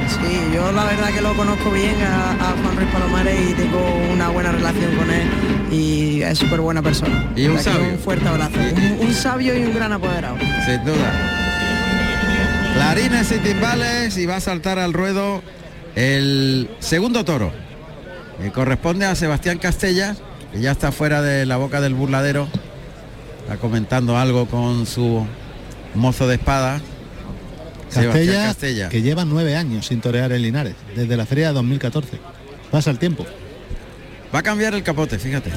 Sí, yo la verdad que lo conozco bien a, a Juan Ruiz Palomares y tengo una buena relación con él y es súper buena persona. Y un que sabio. Un fuerte abrazo. Un, un sabio y un gran apoderado. Sin duda. Clarines y timbales y va a saltar al ruedo el segundo toro. Que corresponde a Sebastián Castella, que ya está fuera de la boca del burladero. Está comentando algo con su mozo de espada. Castella, Castella. que lleva nueve años sin torear en Linares, desde la feria de 2014. Pasa el tiempo. Va a cambiar el capote, fíjate.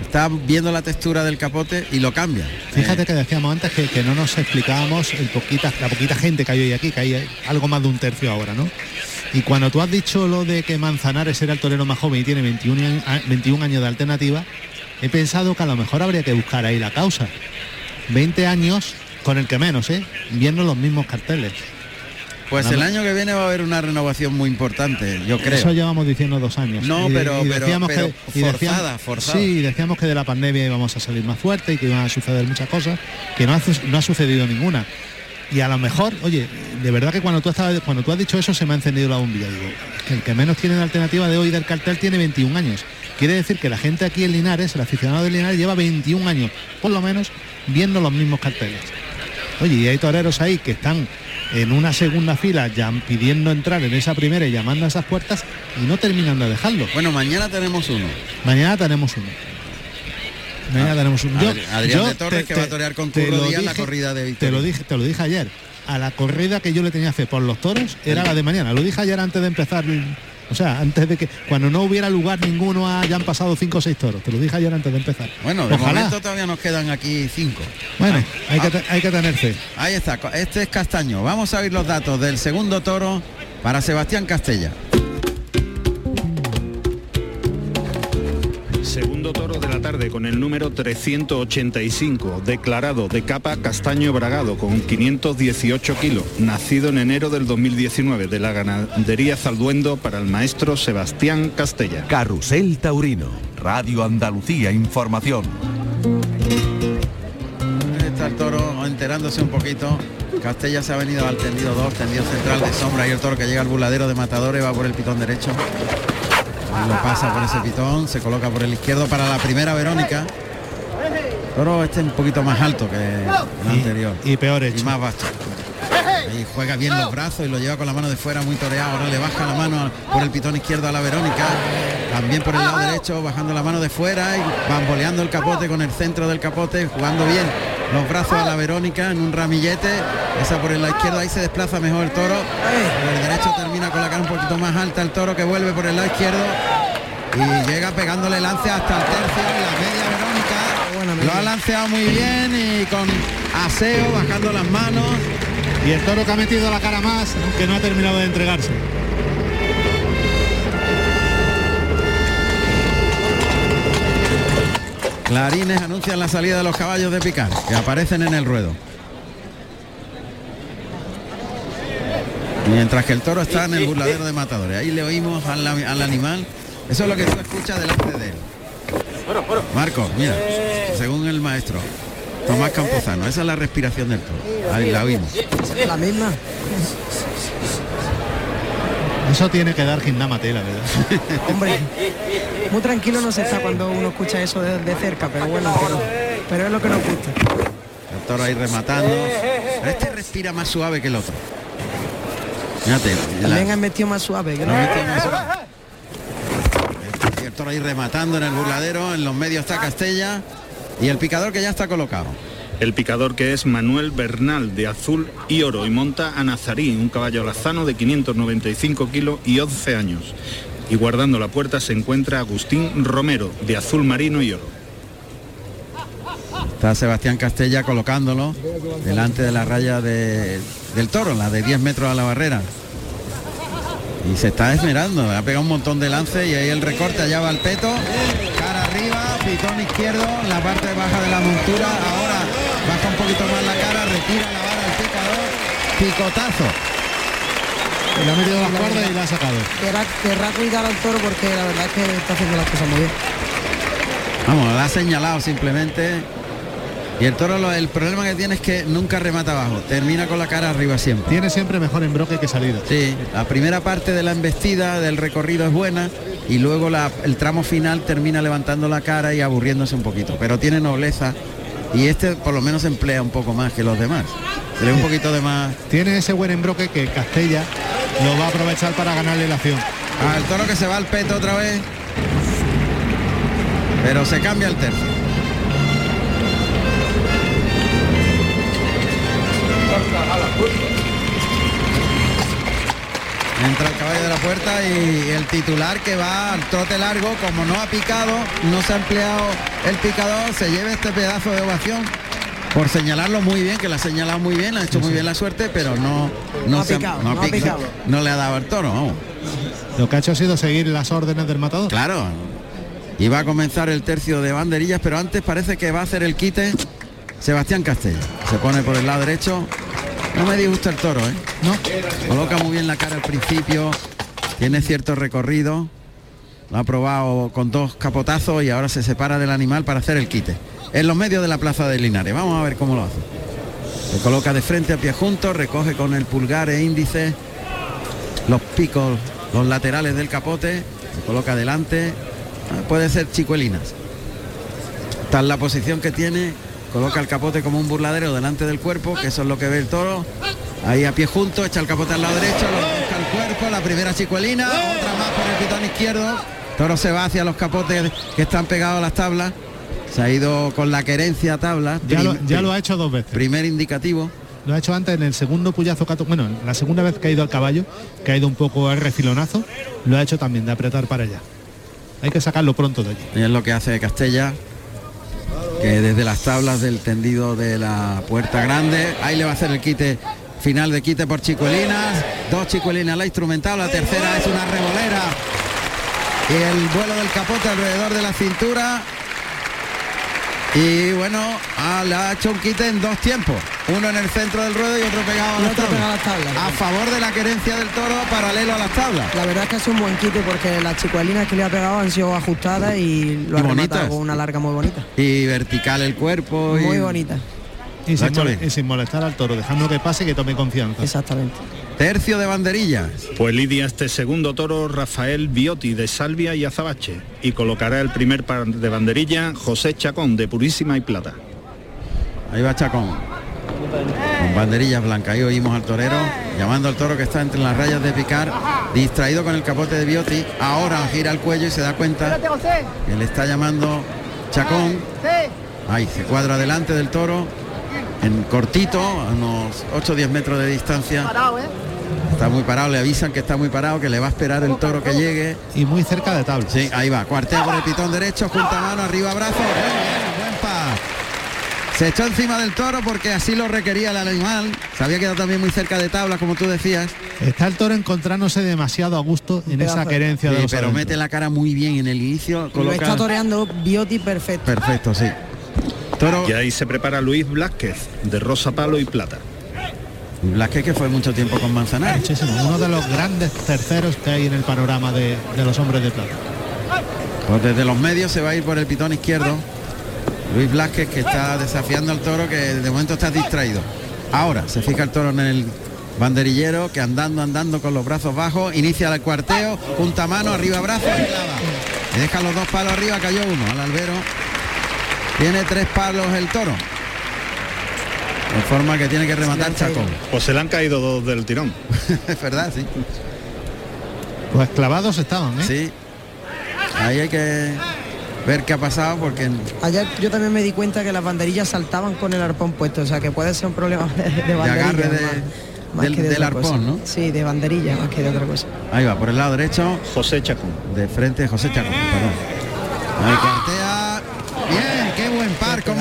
Está viendo la textura del capote y lo cambia. Fíjate Eh, que decíamos antes que, que no nos explicábamos el poquita, la poquita gente que hay hoy aquí, que hay algo más de un tercio ahora, ¿no? Y cuando tú has dicho lo de que Manzanares era el torero más joven y tiene 21, años- ah, 21 años de alternativa, he pensado que a lo mejor habría que buscar ahí la causa. 20 años con el que menos, ¿eh? Viendo los mismos carteles. pues el año que viene va a haber una renovación muy importante, yo creo. Eso llevamos diciendo dos años. No, Y- pero- y decíamos pero que- y decíamos- forzada. Sí, decíamos que de la pandemia íbamos a salir más fuerte y que iban a suceder muchas cosas, que no ha, no ha sucedido ninguna. Y a lo mejor, oye, de verdad que cuando tú, estabas, cuando tú has dicho eso se me ha encendido la bombilla. Digo, que el que menos tiene de alternativa de hoy del cartel tiene 21 años. Quiere decir que la gente aquí en Linares, el aficionado de Linares, lleva 21 años, por lo menos, viendo los mismos carteles. Oye, y hay toreros ahí que están en una segunda fila ya pidiendo entrar en esa primera y llamando a esas puertas y no terminan de dejarlo. Bueno, mañana tenemos uno. Mañana tenemos uno. Mañana tenemos uno. Adri- Adrián de Torres, que va a torear con te Curro Díaz la corrida de Te Victoria. lo dije, te lo dije ayer. A la corrida que yo le tenía fe por los toros era la de mañana. Lo dije ayer antes de empezar. O sea, antes de que cuando no hubiera lugar ninguno hayan pasado cinco o seis toros. Te lo dije ayer antes de empezar. Bueno, de Ojalá. momento todavía nos quedan aquí cinco. Bueno, hay que, ah. te- hay que tener fe. Ahí está, este es Castaño. Vamos a oír los datos del segundo toro para Sebastián Castella. Segundo toro de la tarde con el número 385, declarado de capa castaño bragado con 518 kilos, nacido en enero del 2019 de la ganadería Zalduendo para el maestro Sebastián Castella. Carrusel Taurino, Radio Andalucía Información. Está el toro enterándose un poquito. Castella se ha venido al tendido 2, tendido central de sombra y el toro que llega al buladero de matadores va por el pitón derecho. Y lo pasa por ese pitón, se coloca por el izquierdo para la primera Verónica. Toro este un poquito más alto que el anterior. Y peor y hecho. más vasto. Y juega bien los brazos y lo lleva con la mano de fuera muy toreado. Ahora le baja la mano por el pitón izquierdo a la Verónica. También por el lado derecho, bajando la mano de fuera y bamboleando el capote con el centro del capote, jugando bien los brazos a la Verónica en un ramillete. Esa por el lado izquierdo, ahí se desplaza mejor el toro. Por el derecho termina con la cara un poquito más alta el toro que vuelve por el lado izquierdo. Y llega pegándole lance hasta el tercio la media Verónica. Lo ha lanceado muy bien y con aseo, bajando las manos. Y el toro que ha metido la cara más, aunque no ha terminado de entregarse. Clarines anuncian la salida de los caballos de picar, que aparecen en el ruedo. Mientras que el toro está en el burladero de matadores. Ahí le oímos al, al animal. Eso es lo que tú escuchas delante de él. Marco, mira, según el maestro Tomás Campuzano, esa es la respiración del toro. Ahí la oímos. La misma. Eso tiene que dar gindamate, la verdad. Hombre, muy tranquilo no se está cuando uno escucha eso de, de cerca, pero bueno, pero, pero es lo que nos gusta. El toro ahí rematando. Este respira más suave que el otro. Fíjate. la- También han metido más suave. que no- más suave. Y el toro ahí rematando en el burladero. En los medios está Castella. Y el picador que ya está colocado. El picador que es Manuel Bernal de azul y oro y monta a Nazarí, un caballo lazano de 595 kilos y 11 años. Y guardando la puerta se encuentra Agustín Romero de azul marino y oro. Está Sebastián Castella colocándolo delante de la raya de- del toro, la de 10 metros a la barrera. Y se está esmerando, ha pegado un montón de lance y ahí el recorte, allá va el peto, cara arriba, pitón izquierdo, la parte baja de la montura, poquito más la cara, retira la vara el picador, picotazo. Le ha metido las cuerdas y la ha sacado. Querrá, querrá cuidar al toro porque la verdad es que está haciendo las cosas muy bien. Vamos, la ha señalado simplemente. Y el toro, lo- el problema que tiene es que nunca remata abajo, termina con la cara arriba siempre. Tiene siempre mejor embroque que salida. Sí, la primera parte de la embestida del recorrido es buena y luego la- el tramo final termina levantando la cara y aburriéndose un poquito, pero tiene nobleza y este por lo menos emplea un poco más que los demás. Se le un poquito de más. Tiene ese buen embroque que Castella lo va a aprovechar para ganarle la acción. Ah, el toro que se va al peto otra vez. Pero se cambia el tercio. Entra el caballo de la puerta y el titular que va al trote largo, como no ha picado, no se ha empleado el picador, se lleva este pedazo de ovación por señalarlo muy bien, que la ha señalado muy bien, ha hecho muy bien la suerte, pero no, No ha se picado, no no picado. no le ha dado el toro, vamos. Lo que ha hecho ha sido seguir las órdenes del matador. Claro. Y va a comenzar el tercio de banderillas, pero antes parece que va a hacer el quite Sebastián Castella. Se pone por el lado derecho. No me disgusta el toro, ¿eh? No. Coloca muy bien la cara al principio. Tiene cierto recorrido. Lo ha probado con dos capotazos y ahora se separa del animal para hacer el quite. En los medios de la plaza de Linares. Vamos a ver cómo lo hace. Se coloca de frente a pie juntos, recoge con el pulgar e índice los picos, los laterales del capote, se coloca delante, Ah, puede ser chicuelinas. En la posición que tiene, coloca el capote como un burladero delante del cuerpo, que eso es lo que ve el toro. Ahí a pie junto, echa el capote al lado derecho, lo busca el cuerpo, la primera chicuelina, otra más por el pitón izquierdo. Toro se va hacia los capotes que están pegados a las tablas. Se ha ido con la querencia a tablas. Ya lo, Prim- ya lo ha hecho dos veces. Primer indicativo. Lo ha hecho antes en el segundo puyazo que bueno, en la segunda vez que ha ido al caballo, que ha ido un poco a refilonazo, lo ha hecho también de apretar para allá. Hay que sacarlo pronto de allí. Y es lo que hace Castella, desde las tablas del tendido de la puerta grande, ahí le va a hacer el quite final de quite por chicuelinas, dos chicuelinas la instrumental, la tercera es una revolera y el vuelo del capote alrededor de la cintura. Y bueno, le ha hecho un quite en dos tiempos, uno en el centro del ruedo y otro pegado a Y las otro pegado a tablas. las tablas. A favor de la querencia del toro paralelo a las tablas. La verdad es que es un buen quite porque las chicuelinas que le ha pegado han sido ajustadas y lo Y ha rematado bonitas. con una larga muy bonita. Y vertical el cuerpo. y- Muy bonita. Y sin, y sin molestar al toro, dejando que pase y que tome confianza. Exactamente. Tercio de banderillas. Pues lidia este segundo toro Rafael Biotti de Salvia y Azabache y colocará el primer par de banderilla José Chacón de Purísima y Plata. Ahí va Chacón. Con banderillas blancas. Ahí oímos al torero llamando al toro que está entre las rayas de picar, distraído con el capote de Bioti. Ahora gira el cuello y se da cuenta que le está llamando Chacón. Ahí se cuadra delante del toro. En cortito, a unos 8 o 10 metros de distancia. Está muy parado, le avisan que está muy parado, que le va a esperar el toro que llegue. Y muy cerca de tabla. Sí, ahí va, cuartea por el pitón derecho, junta mano, arriba brazo. Bien, buen. Se echó encima del toro porque así lo requería el animal. Se había quedado también muy cerca de tabla, como tú decías. Está el toro encontrándose demasiado a gusto en esa querencia de Sí, los pero mete la cara muy bien en el inicio. Lo Coloca... está toreando Bioti perfecto. Perfecto, sí. Toro Y ahí se prepara Luis Blázquez, de rosa palo y plata. Blasquez que fue mucho tiempo con Manzanares. Muchísimo, uno de los grandes terceros que hay en el panorama de, de los hombres de plata. Pues desde los medios se va a ir por el pitón izquierdo. Luis Blasquez que está desafiando al toro que de momento está distraído. Ahora se fija el toro en el banderillero que andando, andando con los brazos bajos, inicia el cuarteo, junta mano, arriba brazo y clava. Deja los dos palos arriba, cayó uno al albero. Tiene tres palos el toro. De forma que tiene que rematar Chacón. Pues se le han caído dos del tirón. es verdad, sí. Pues clavados estaban, ¿eh? Sí. Ahí hay que ver qué ha pasado porque Ayer yo también me di cuenta que las banderillas saltaban con el arpón puesto, o sea que puede ser un problema de, de banderilla. agarre de- más- más del- que de del otra cosa. arpón, ¿no? Sí, de banderilla más que de otra cosa. ahí va, por el lado derecho, José Chacón. de frente José Chacón, perdón. Ahí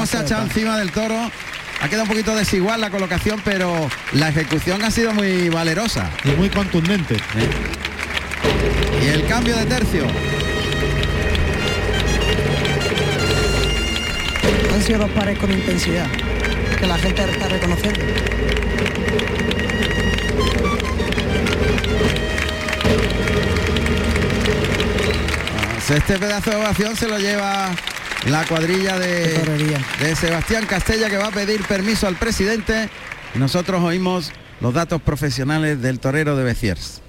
cómo se ha echado encima del toro. Ha quedado un poquito desigual la colocación, pero la ejecución ha sido muy valerosa. Y muy contundente. Y el cambio de tercio. Han sido dos pares con intensidad, que la gente está reconociendo. Este pedazo de ovación se lo lleva la cuadrilla de, Sebastián Castella que va a pedir permiso al presidente. Y nosotros oímos los datos profesionales del torero de Beciers.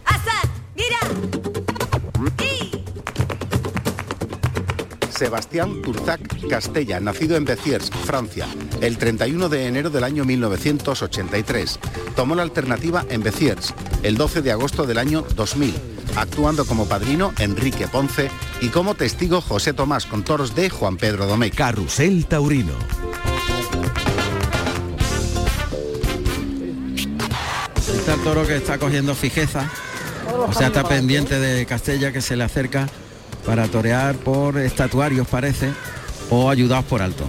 Sebastián Turzac Castella, nacido en Béziers, Francia, el 31 de enero del año 1983. Tomó la alternativa en Béziers el 12 de agosto del año 2000, actuando como padrino Enrique Ponce y como testigo José Tomás con toros de Juan Pedro Domecq. Carrusel Taurino. Está el toro que está cogiendo fijeza. O sea, está pendiente de Castella que se le acerca para torear por estatuarios parece o ayudados por alto.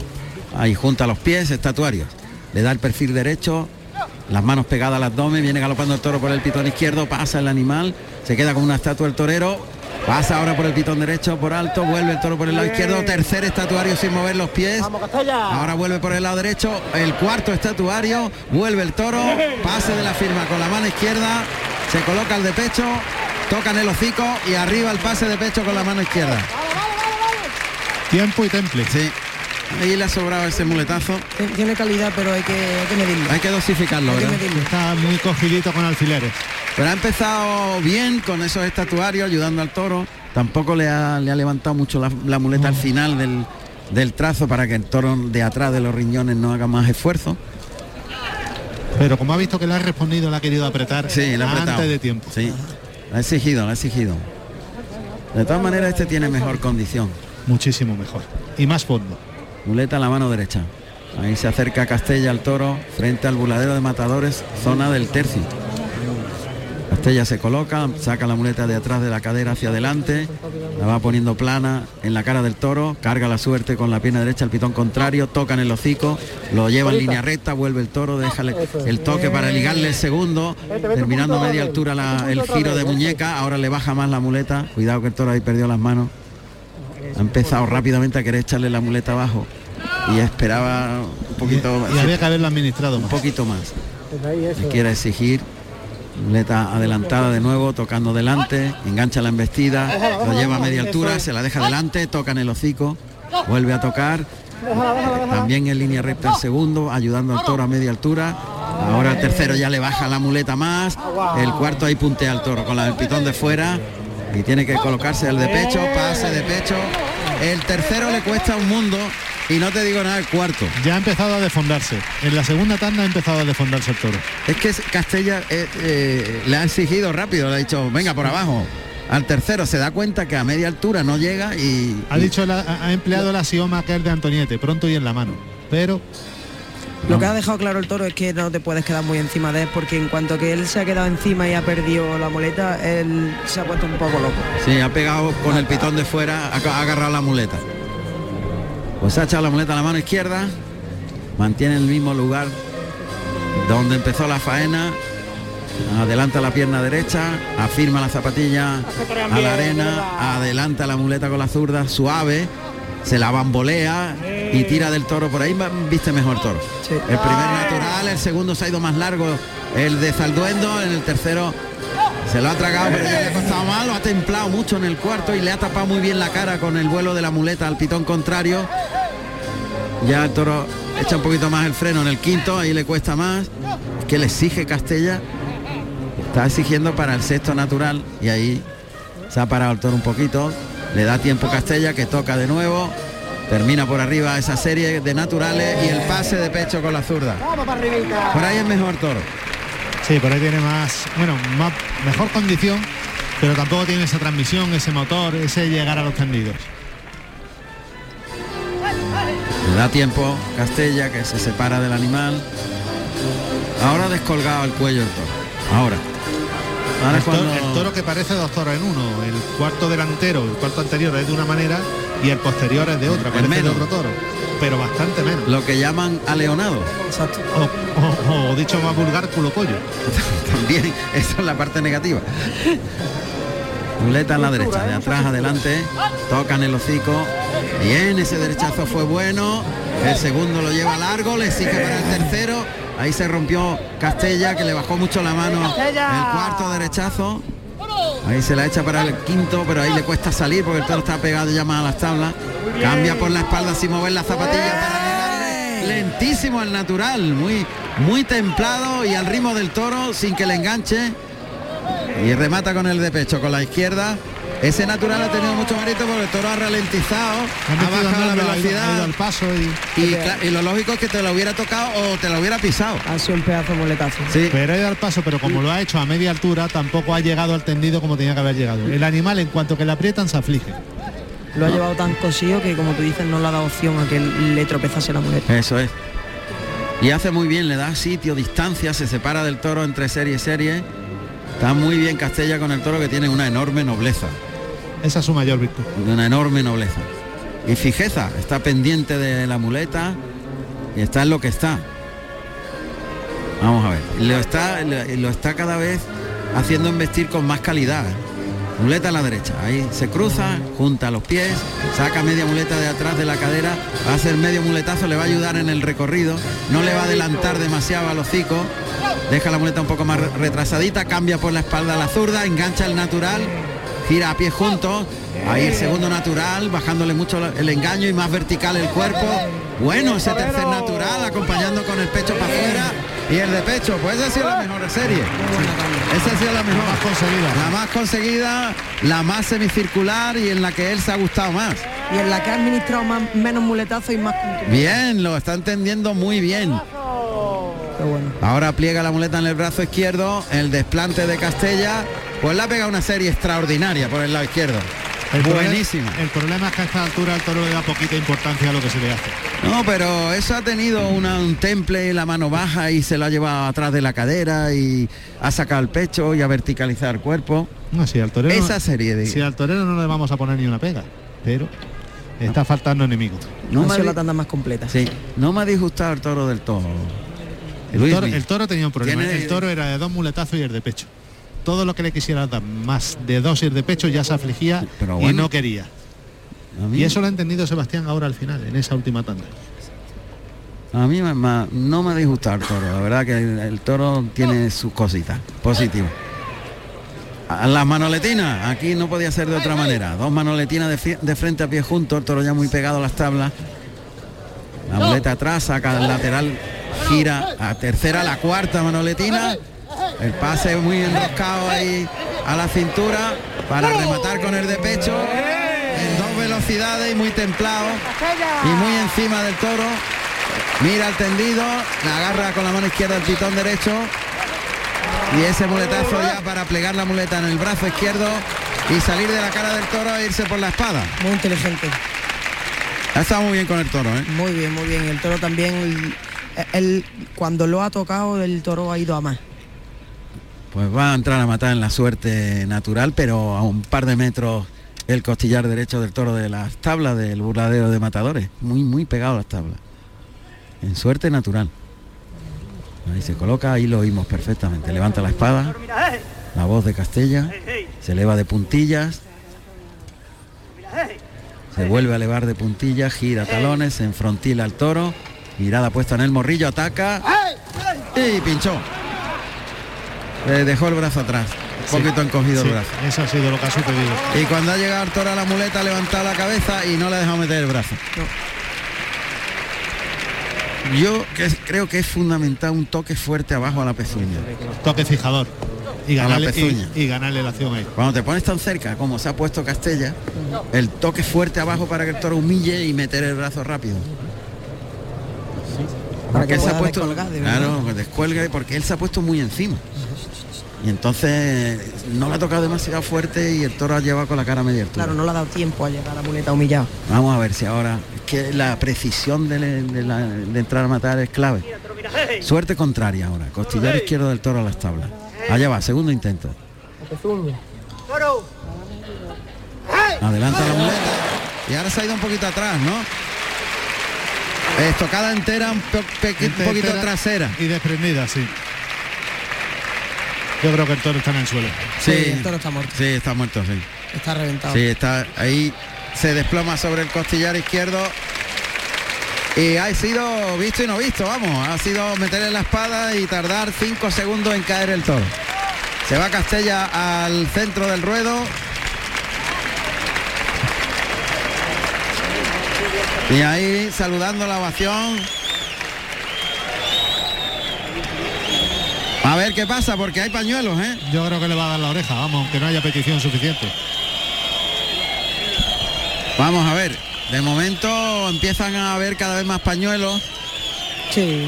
Ahí junta los pies, estatuarios. Le da el perfil derecho, las manos pegadas al abdomen, viene galopando el toro por el pitón izquierdo, pasa el animal, se queda como una estatua el torero, pasa ahora por el pitón derecho, por alto, vuelve el toro por el lado izquierdo, tercer estatuario sin mover los pies, ahora vuelve por el lado derecho, el cuarto estatuario, vuelve el toro, pase de la firma con la mano izquierda, se coloca el de pecho, toca en el hocico y arriba el pase de pecho con la mano izquierda. Tiempo y temple. Sí, ahí le ha sobrado ese muletazo, Tien- Tiene calidad, pero hay que, hay que medirlo. hay que dosificarlo, Hay. Está muy cogidito con alfileres. Pero ha empezado bien con esos estatuarios, ayudando al toro. Tampoco le ha, le ha levantado mucho la, la muleta al final del, del trazo para que el toro de atrás de los riñones no haga más esfuerzo. Pero como ha visto que le ha respondido, le ha querido apretar Sí, le ha apretado. antes de tiempo. Sí, la ha exigido, la ha exigido. De todas maneras, este tiene mejor condición. Muchísimo mejor. Y más fondo. Muleta a la mano derecha. Ahí se acerca Castella al toro frente al buladero de matadores, zona del tercio. Castella se coloca, saca la muleta de atrás de la cadera hacia adelante, la va poniendo plana en la cara del toro, carga la suerte con la pierna derecha al pitón contrario, toca en el hocico, lo lleva en línea recta, vuelve el toro, déjale el toque para ligarle el segundo, terminando a media altura el giro de muñeca, ahora le baja más la muleta, cuidado que el toro ahí perdió las manos, ha empezado rápidamente a querer echarle la muleta abajo y esperaba un poquito Y había que haberlo administrado un más. poquito más. Le quiere exigir. Muleta adelantada de nuevo, tocando delante, engancha la embestida, lo lleva a media altura, se la deja delante, toca en el hocico, vuelve a tocar, también en línea recta el segundo, ayudando al toro a media altura. Ahora el tercero ya le baja la muleta más, el cuarto ahí puntea al toro con la del pitón de fuera y tiene que colocarse el de pecho, pase de pecho. El tercero le cuesta un mundo y no te digo nada el cuarto. Ya ha empezado a defondarse. En la segunda tanda ha empezado a defondarse el toro. Es que Castella eh, eh, le ha exigido rápido, le ha dicho, venga por abajo. Al tercero se da cuenta que a media altura no llega y... Ha dicho, la- ha empleado el axioma aquel de Antoniete, pronto y en la mano. Pero Lo que ha dejado claro el toro es que no te puedes quedar muy encima de él, porque en cuanto que él se ha quedado encima y ha perdido la muleta, él se ha puesto un poco loco. Sí, ha pegado con el pitón de fuera, ha, ha agarrado la muleta. Pues ha echado la muleta a la mano izquierda mantiene el mismo lugar donde empezó la faena, adelanta la pierna derecha, afirma la zapatilla a la arena, adelanta la muleta con la zurda, suave, se la bambolea y tira del toro por ahí, viste mejor toro. El primer natural, el segundo se ha ido más largo, el de Zalduendo, en el tercero se lo ha tragado, pero ya le ha costado mal, lo ha templado mucho en el cuarto y le ha tapado muy bien la cara con el vuelo de la muleta al pitón contrario. Ya el toro echa un poquito más el freno en el quinto, ahí le cuesta más. Es que le exige Castella. Está exigiendo para el sexto natural y ahí se ha parado el toro un poquito. Le da tiempo Castella que toca de nuevo. Termina por arriba esa serie de naturales y el pase de pecho con la zurda. Por ahí es mejor toro. Sí, por ahí tiene más, bueno, más, mejor condición, pero tampoco tiene esa transmisión, ese motor, ese llegar a los tendidos. Le da tiempo Castella que se separa del animal. Ahora ha descolgado el cuello el toro. Ahora. Ahora El toro, cuando- el toro que parece dos toros en uno, el cuarto delantero, el cuarto anterior es de una manera y el posterior es de otra, parece de menos. otro toro, pero bastante menos. Lo que llaman aleonado. Exacto. O, o- o dicho más vulgar, culo pollo. También, esa es la parte negativa. Muleta en la derecha, de atrás adelante, tocan el hocico. Bien, ese derechazo fue bueno. El segundo lo lleva largo, le sigue para el tercero. Ahí se rompió Castella, que le bajó mucho la mano. El cuarto derechazo. Ahí se la echa para el quinto, pero ahí le cuesta salir porque el toro está pegado ya más a las tablas. Cambia por la espalda sin mover la zapatilla para. Lentísimo el natural, muy, muy templado y al ritmo del toro sin que le enganche. Y remata con el de pecho, con la izquierda. Ese natural ha tenido mucho mérito porque el toro ha ralentizado, Ha bajado la nervio, ha ido- ha velocidad. ido al paso y, Y, cla- y lo lógico es que te lo hubiera tocado o te lo hubiera pisado. Ha sido un pedazo de muletazo. Sí. pero ha ido al paso, pero como lo ha hecho a media altura, tampoco ha llegado al tendido como tenía que haber llegado. El animal, en cuanto que le aprietan, se aflige. Lo ha llevado tan cosido que, como tú dices, no le ha dado opción a que le tropezase la muleta. Eso es. Y hace muy bien, le da sitio, distancia, se separa del toro entre serie y serie. Está muy bien Castella con el toro que tiene una enorme nobleza, Esa es su mayor virtud. una enorme nobleza. Y fijeza, está pendiente de la muleta y está en lo que está. Vamos a ver. Lo está, lo está cada vez haciendo investir con más calidad. ¿eh? Muleta a la derecha, ahí se cruza, junta los pies, saca media muleta de atrás de la cadera, va a hacer medio muletazo, le va a ayudar en el recorrido, no le va a adelantar demasiado al hocico, deja la muleta un poco más re- retrasadita, cambia por la espalda a la zurda, engancha el natural, gira a pies juntos, ahí el segundo natural, bajándole mucho el engaño y más vertical el cuerpo. Bueno, ese tercer natural, acompañando con el pecho para afuera y el de pecho, pues esa ha sido la mejor serie. Esa ha sido la mejor. más conseguida. La más conseguida, la más semicircular y en la que él se ha gustado más. Y en la que ha administrado más, menos muletazos y más. Bien, lo está entendiendo muy bien. Qué bueno. Ahora pliega la muleta en el brazo izquierdo, el desplante de Castella, pues le ha pegado una serie extraordinaria por el lado izquierdo. El problema- Buenísima. El problema es que a esta altura el toro le da poquita importancia a lo que se le hace. No, pero eso ha tenido una- un temple, la mano baja y se lo ha llevado atrás de la cadera y ha sacado el pecho y ha verticalizado el cuerpo. No, si al torero. Esa serie de... Si al torero no le vamos a poner ni una pega, pero está faltando enemigo. No ha me, sido ha la di- tanda más completa. sí, no me ha disgustado el toro del todo. El toro, el toro tenía un problema. El toro era de dos muletazos y el de pecho. Todo lo que le quisiera dar más de dos y el de pecho ya se afligía Pero y no quería. Mí- Y eso lo ha entendido Sebastián ahora al final, en esa última tanda. A mí me- me- no me ha disgustado el toro, la verdad que el, el toro tiene sus cositas, positivo. A las manoletinas, aquí no podía ser de otra manera. Dos manoletinas de frente a pie juntos, el toro ya muy pegado a las tablas. La muleta atrás, saca el lateral, gira a tercera, la cuarta manoletina. El pase muy enroscado ahí a la cintura para rematar con el de pecho. En dos velocidades y muy templado. Y muy encima del toro. Mira el tendido, la agarra con la mano izquierda el pitón derecho. Y ese muletazo ya para plegar la muleta en el brazo izquierdo y salir de la cara del toro e irse por la espada. Muy inteligente. Ha estado muy bien con el toro, ¿eh? Muy bien, muy bien. El toro también, el- el- cuando lo ha tocado, el toro ha ido a más. Pues va a entrar a matar en la suerte natural, pero a un par de metros el costillar derecho del toro de las tablas del burladero de matadores. Muy, muy pegado a las tablas. en suerte natural. Ahí se coloca, ahí lo oímos perfectamente. Levanta la espada, la voz de Castella, se eleva de puntillas, se vuelve a elevar de puntillas, gira talones, enfrontila al toro, mirada puesta en el morrillo, ataca y pinchó. Le dejó el brazo atrás, un poquito encogido Sí, el brazo. Eso ha sido lo que ha sucedido. Y cuando ha llegado el toro a la muleta, ha levantado la cabeza y no le ha dejado meter el brazo. Yo que- creo que es fundamental un toque fuerte abajo a la pezuña. Toque fijador. Y A la ganarle, pezuña. y, y ganarle la acción ahí. Cuando te pones tan cerca como se ha puesto Castella, el toque fuerte abajo para que el toro humille y meter el brazo rápido. Para que Porque él se ha puesto, descolgar, de claro, que descuelgue porque él se ha puesto muy encima. Y entonces no le ha tocado demasiado fuerte y el toro ha llevado con la cara media altura. Claro, no le ha dado tiempo a llegar a la muleta humillado. Vamos a ver si ahora es que la precisión de, le- de la- de entrar a matar es clave. Suerte contraria ahora, costillar izquierdo del toro a las tablas. Allá va, segundo intento. Adelanta la muleta. Y ahora se ha ido un poquito atrás, ¿no? Estocada entera, un, po- pequi- un poquito Entera trasera. Y desprendida, sí. Yo creo que el toro está en el suelo. Sí, el toro está muerto. Sí, está muerto, sí. Está reventado. Sí, está ahí, se desploma sobre el costillar izquierdo. Y ha sido visto y no visto, vamos. Ha sido meterle la espada y tardar cinco segundos en caer el toro. Se va Castella al centro del ruedo. Y ahí saludando la ovación. A ver qué pasa, porque hay pañuelos, ¿eh? Yo creo que le va a dar la oreja, vamos, aunque no haya petición suficiente. Vamos a ver. De momento empiezan a haber cada vez más pañuelos. Sí.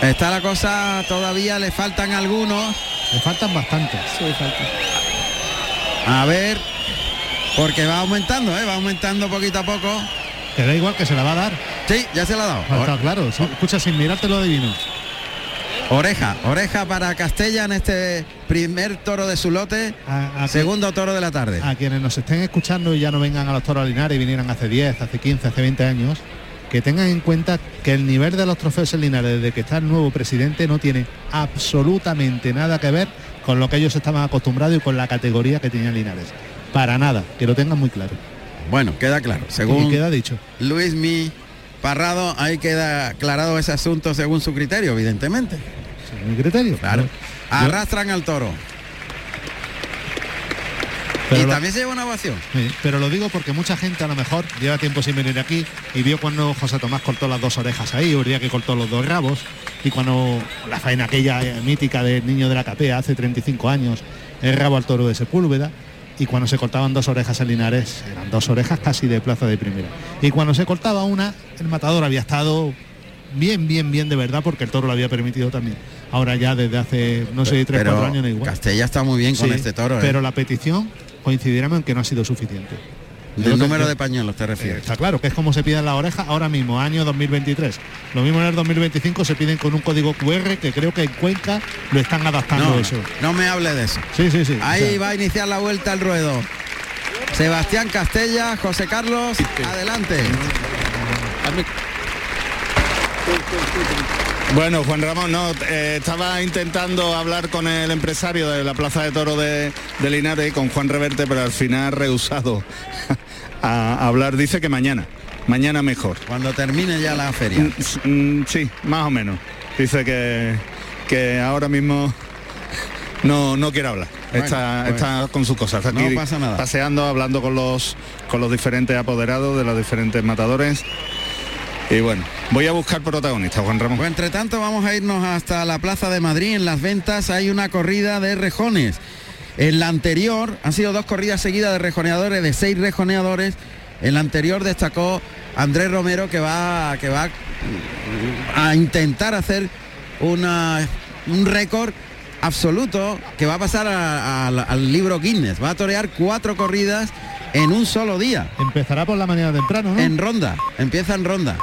Está la cosa, todavía le faltan algunos. Le faltan bastantes. Sí, falta. A ver, porque va aumentando, ¿eh? va aumentando poquito a poco. Que da igual que se la va a dar. Sí, ya se la ha dado. Ah, Está claro, escucha sin mirarte lo adivino. Oreja, oreja para Castella en este primer toro de su lote, A, a- segundo toro de la tarde. a quienes nos estén escuchando y ya no vengan a los toros a Linares y vinieran hace 10, hace 15, hace 20 años, que tengan en cuenta que el nivel de los trofeos en Linares desde que está el nuevo presidente no tiene absolutamente nada que ver con lo que ellos estaban acostumbrados y con la categoría que tenía Linares. Para nada, que lo tengan muy claro. Bueno, queda claro. Y Según queda dicho. Luis Mi Parrado, ahí queda aclarado ese asunto según su criterio, evidentemente. Según mi criterio. Claro. Yo- Arrastran al toro. Pero y lo- también se lleva una ovación. Sí, pero lo digo porque mucha gente a lo mejor lleva tiempo sin venir aquí y vio cuando José Tomás cortó las dos orejas ahí, día que cortó los dos rabos, y cuando la faena aquella eh, mítica del niño de la capea hace 35 años, el rabo al toro de Sepúlveda, y cuando se cortaban dos orejas en Linares, eran dos orejas casi de plaza de primera. Y cuando se cortaba una, el matador había estado bien, bien, bien de verdad, porque el toro lo había permitido también. Ahora ya desde hace, no sé, tres, Pero cuatro años no igual. Castella está muy bien con este toro. ¿eh? Pero la petición coincidiremos en que no ha sido suficiente. Del número que- de pañuelos te refieres. Está claro, que es como se piden la oreja ahora mismo, año 2023. Lo mismo en el 2025 se piden con un código QR que creo que en Cuenca lo están adaptando No, eso. no me hable de eso. Sí, sí, sí. Ahí o sea, va a iniciar la vuelta al ruedo. Sebastián Castella, José Carlos, adelante. Bueno, Juan Ramón, no, eh, estaba intentando hablar con el empresario de la Plaza de Toro de, de Linares, con Juan Reverte, pero al final ha rehusado a hablar. Dice que mañana, mañana mejor. Cuando termine ya la feria. Mm, mm, sí, más o menos. Dice que, que ahora mismo no, no quiere hablar. Bueno, está, pues, está con sus cosas. Está no aquí pasa nada. paseando, hablando con los, con los diferentes apoderados de los diferentes matadores. Y bueno, voy a buscar protagonistas, Juan Ramón. Pues entre tanto vamos a irnos hasta la Plaza de Madrid. En las ventas hay una corrida de rejones. En la anterior han sido dos corridas seguidas de rejoneadores, de seis rejoneadores. En la anterior destacó Andrés Romero que va, que va a intentar hacer una, un récord absoluto que va a pasar a- a- al libro Guinness. Va a torear cuatro corridas en un solo día. Empezará por la mañana temprano, ¿no? En ronda, empieza en ronda.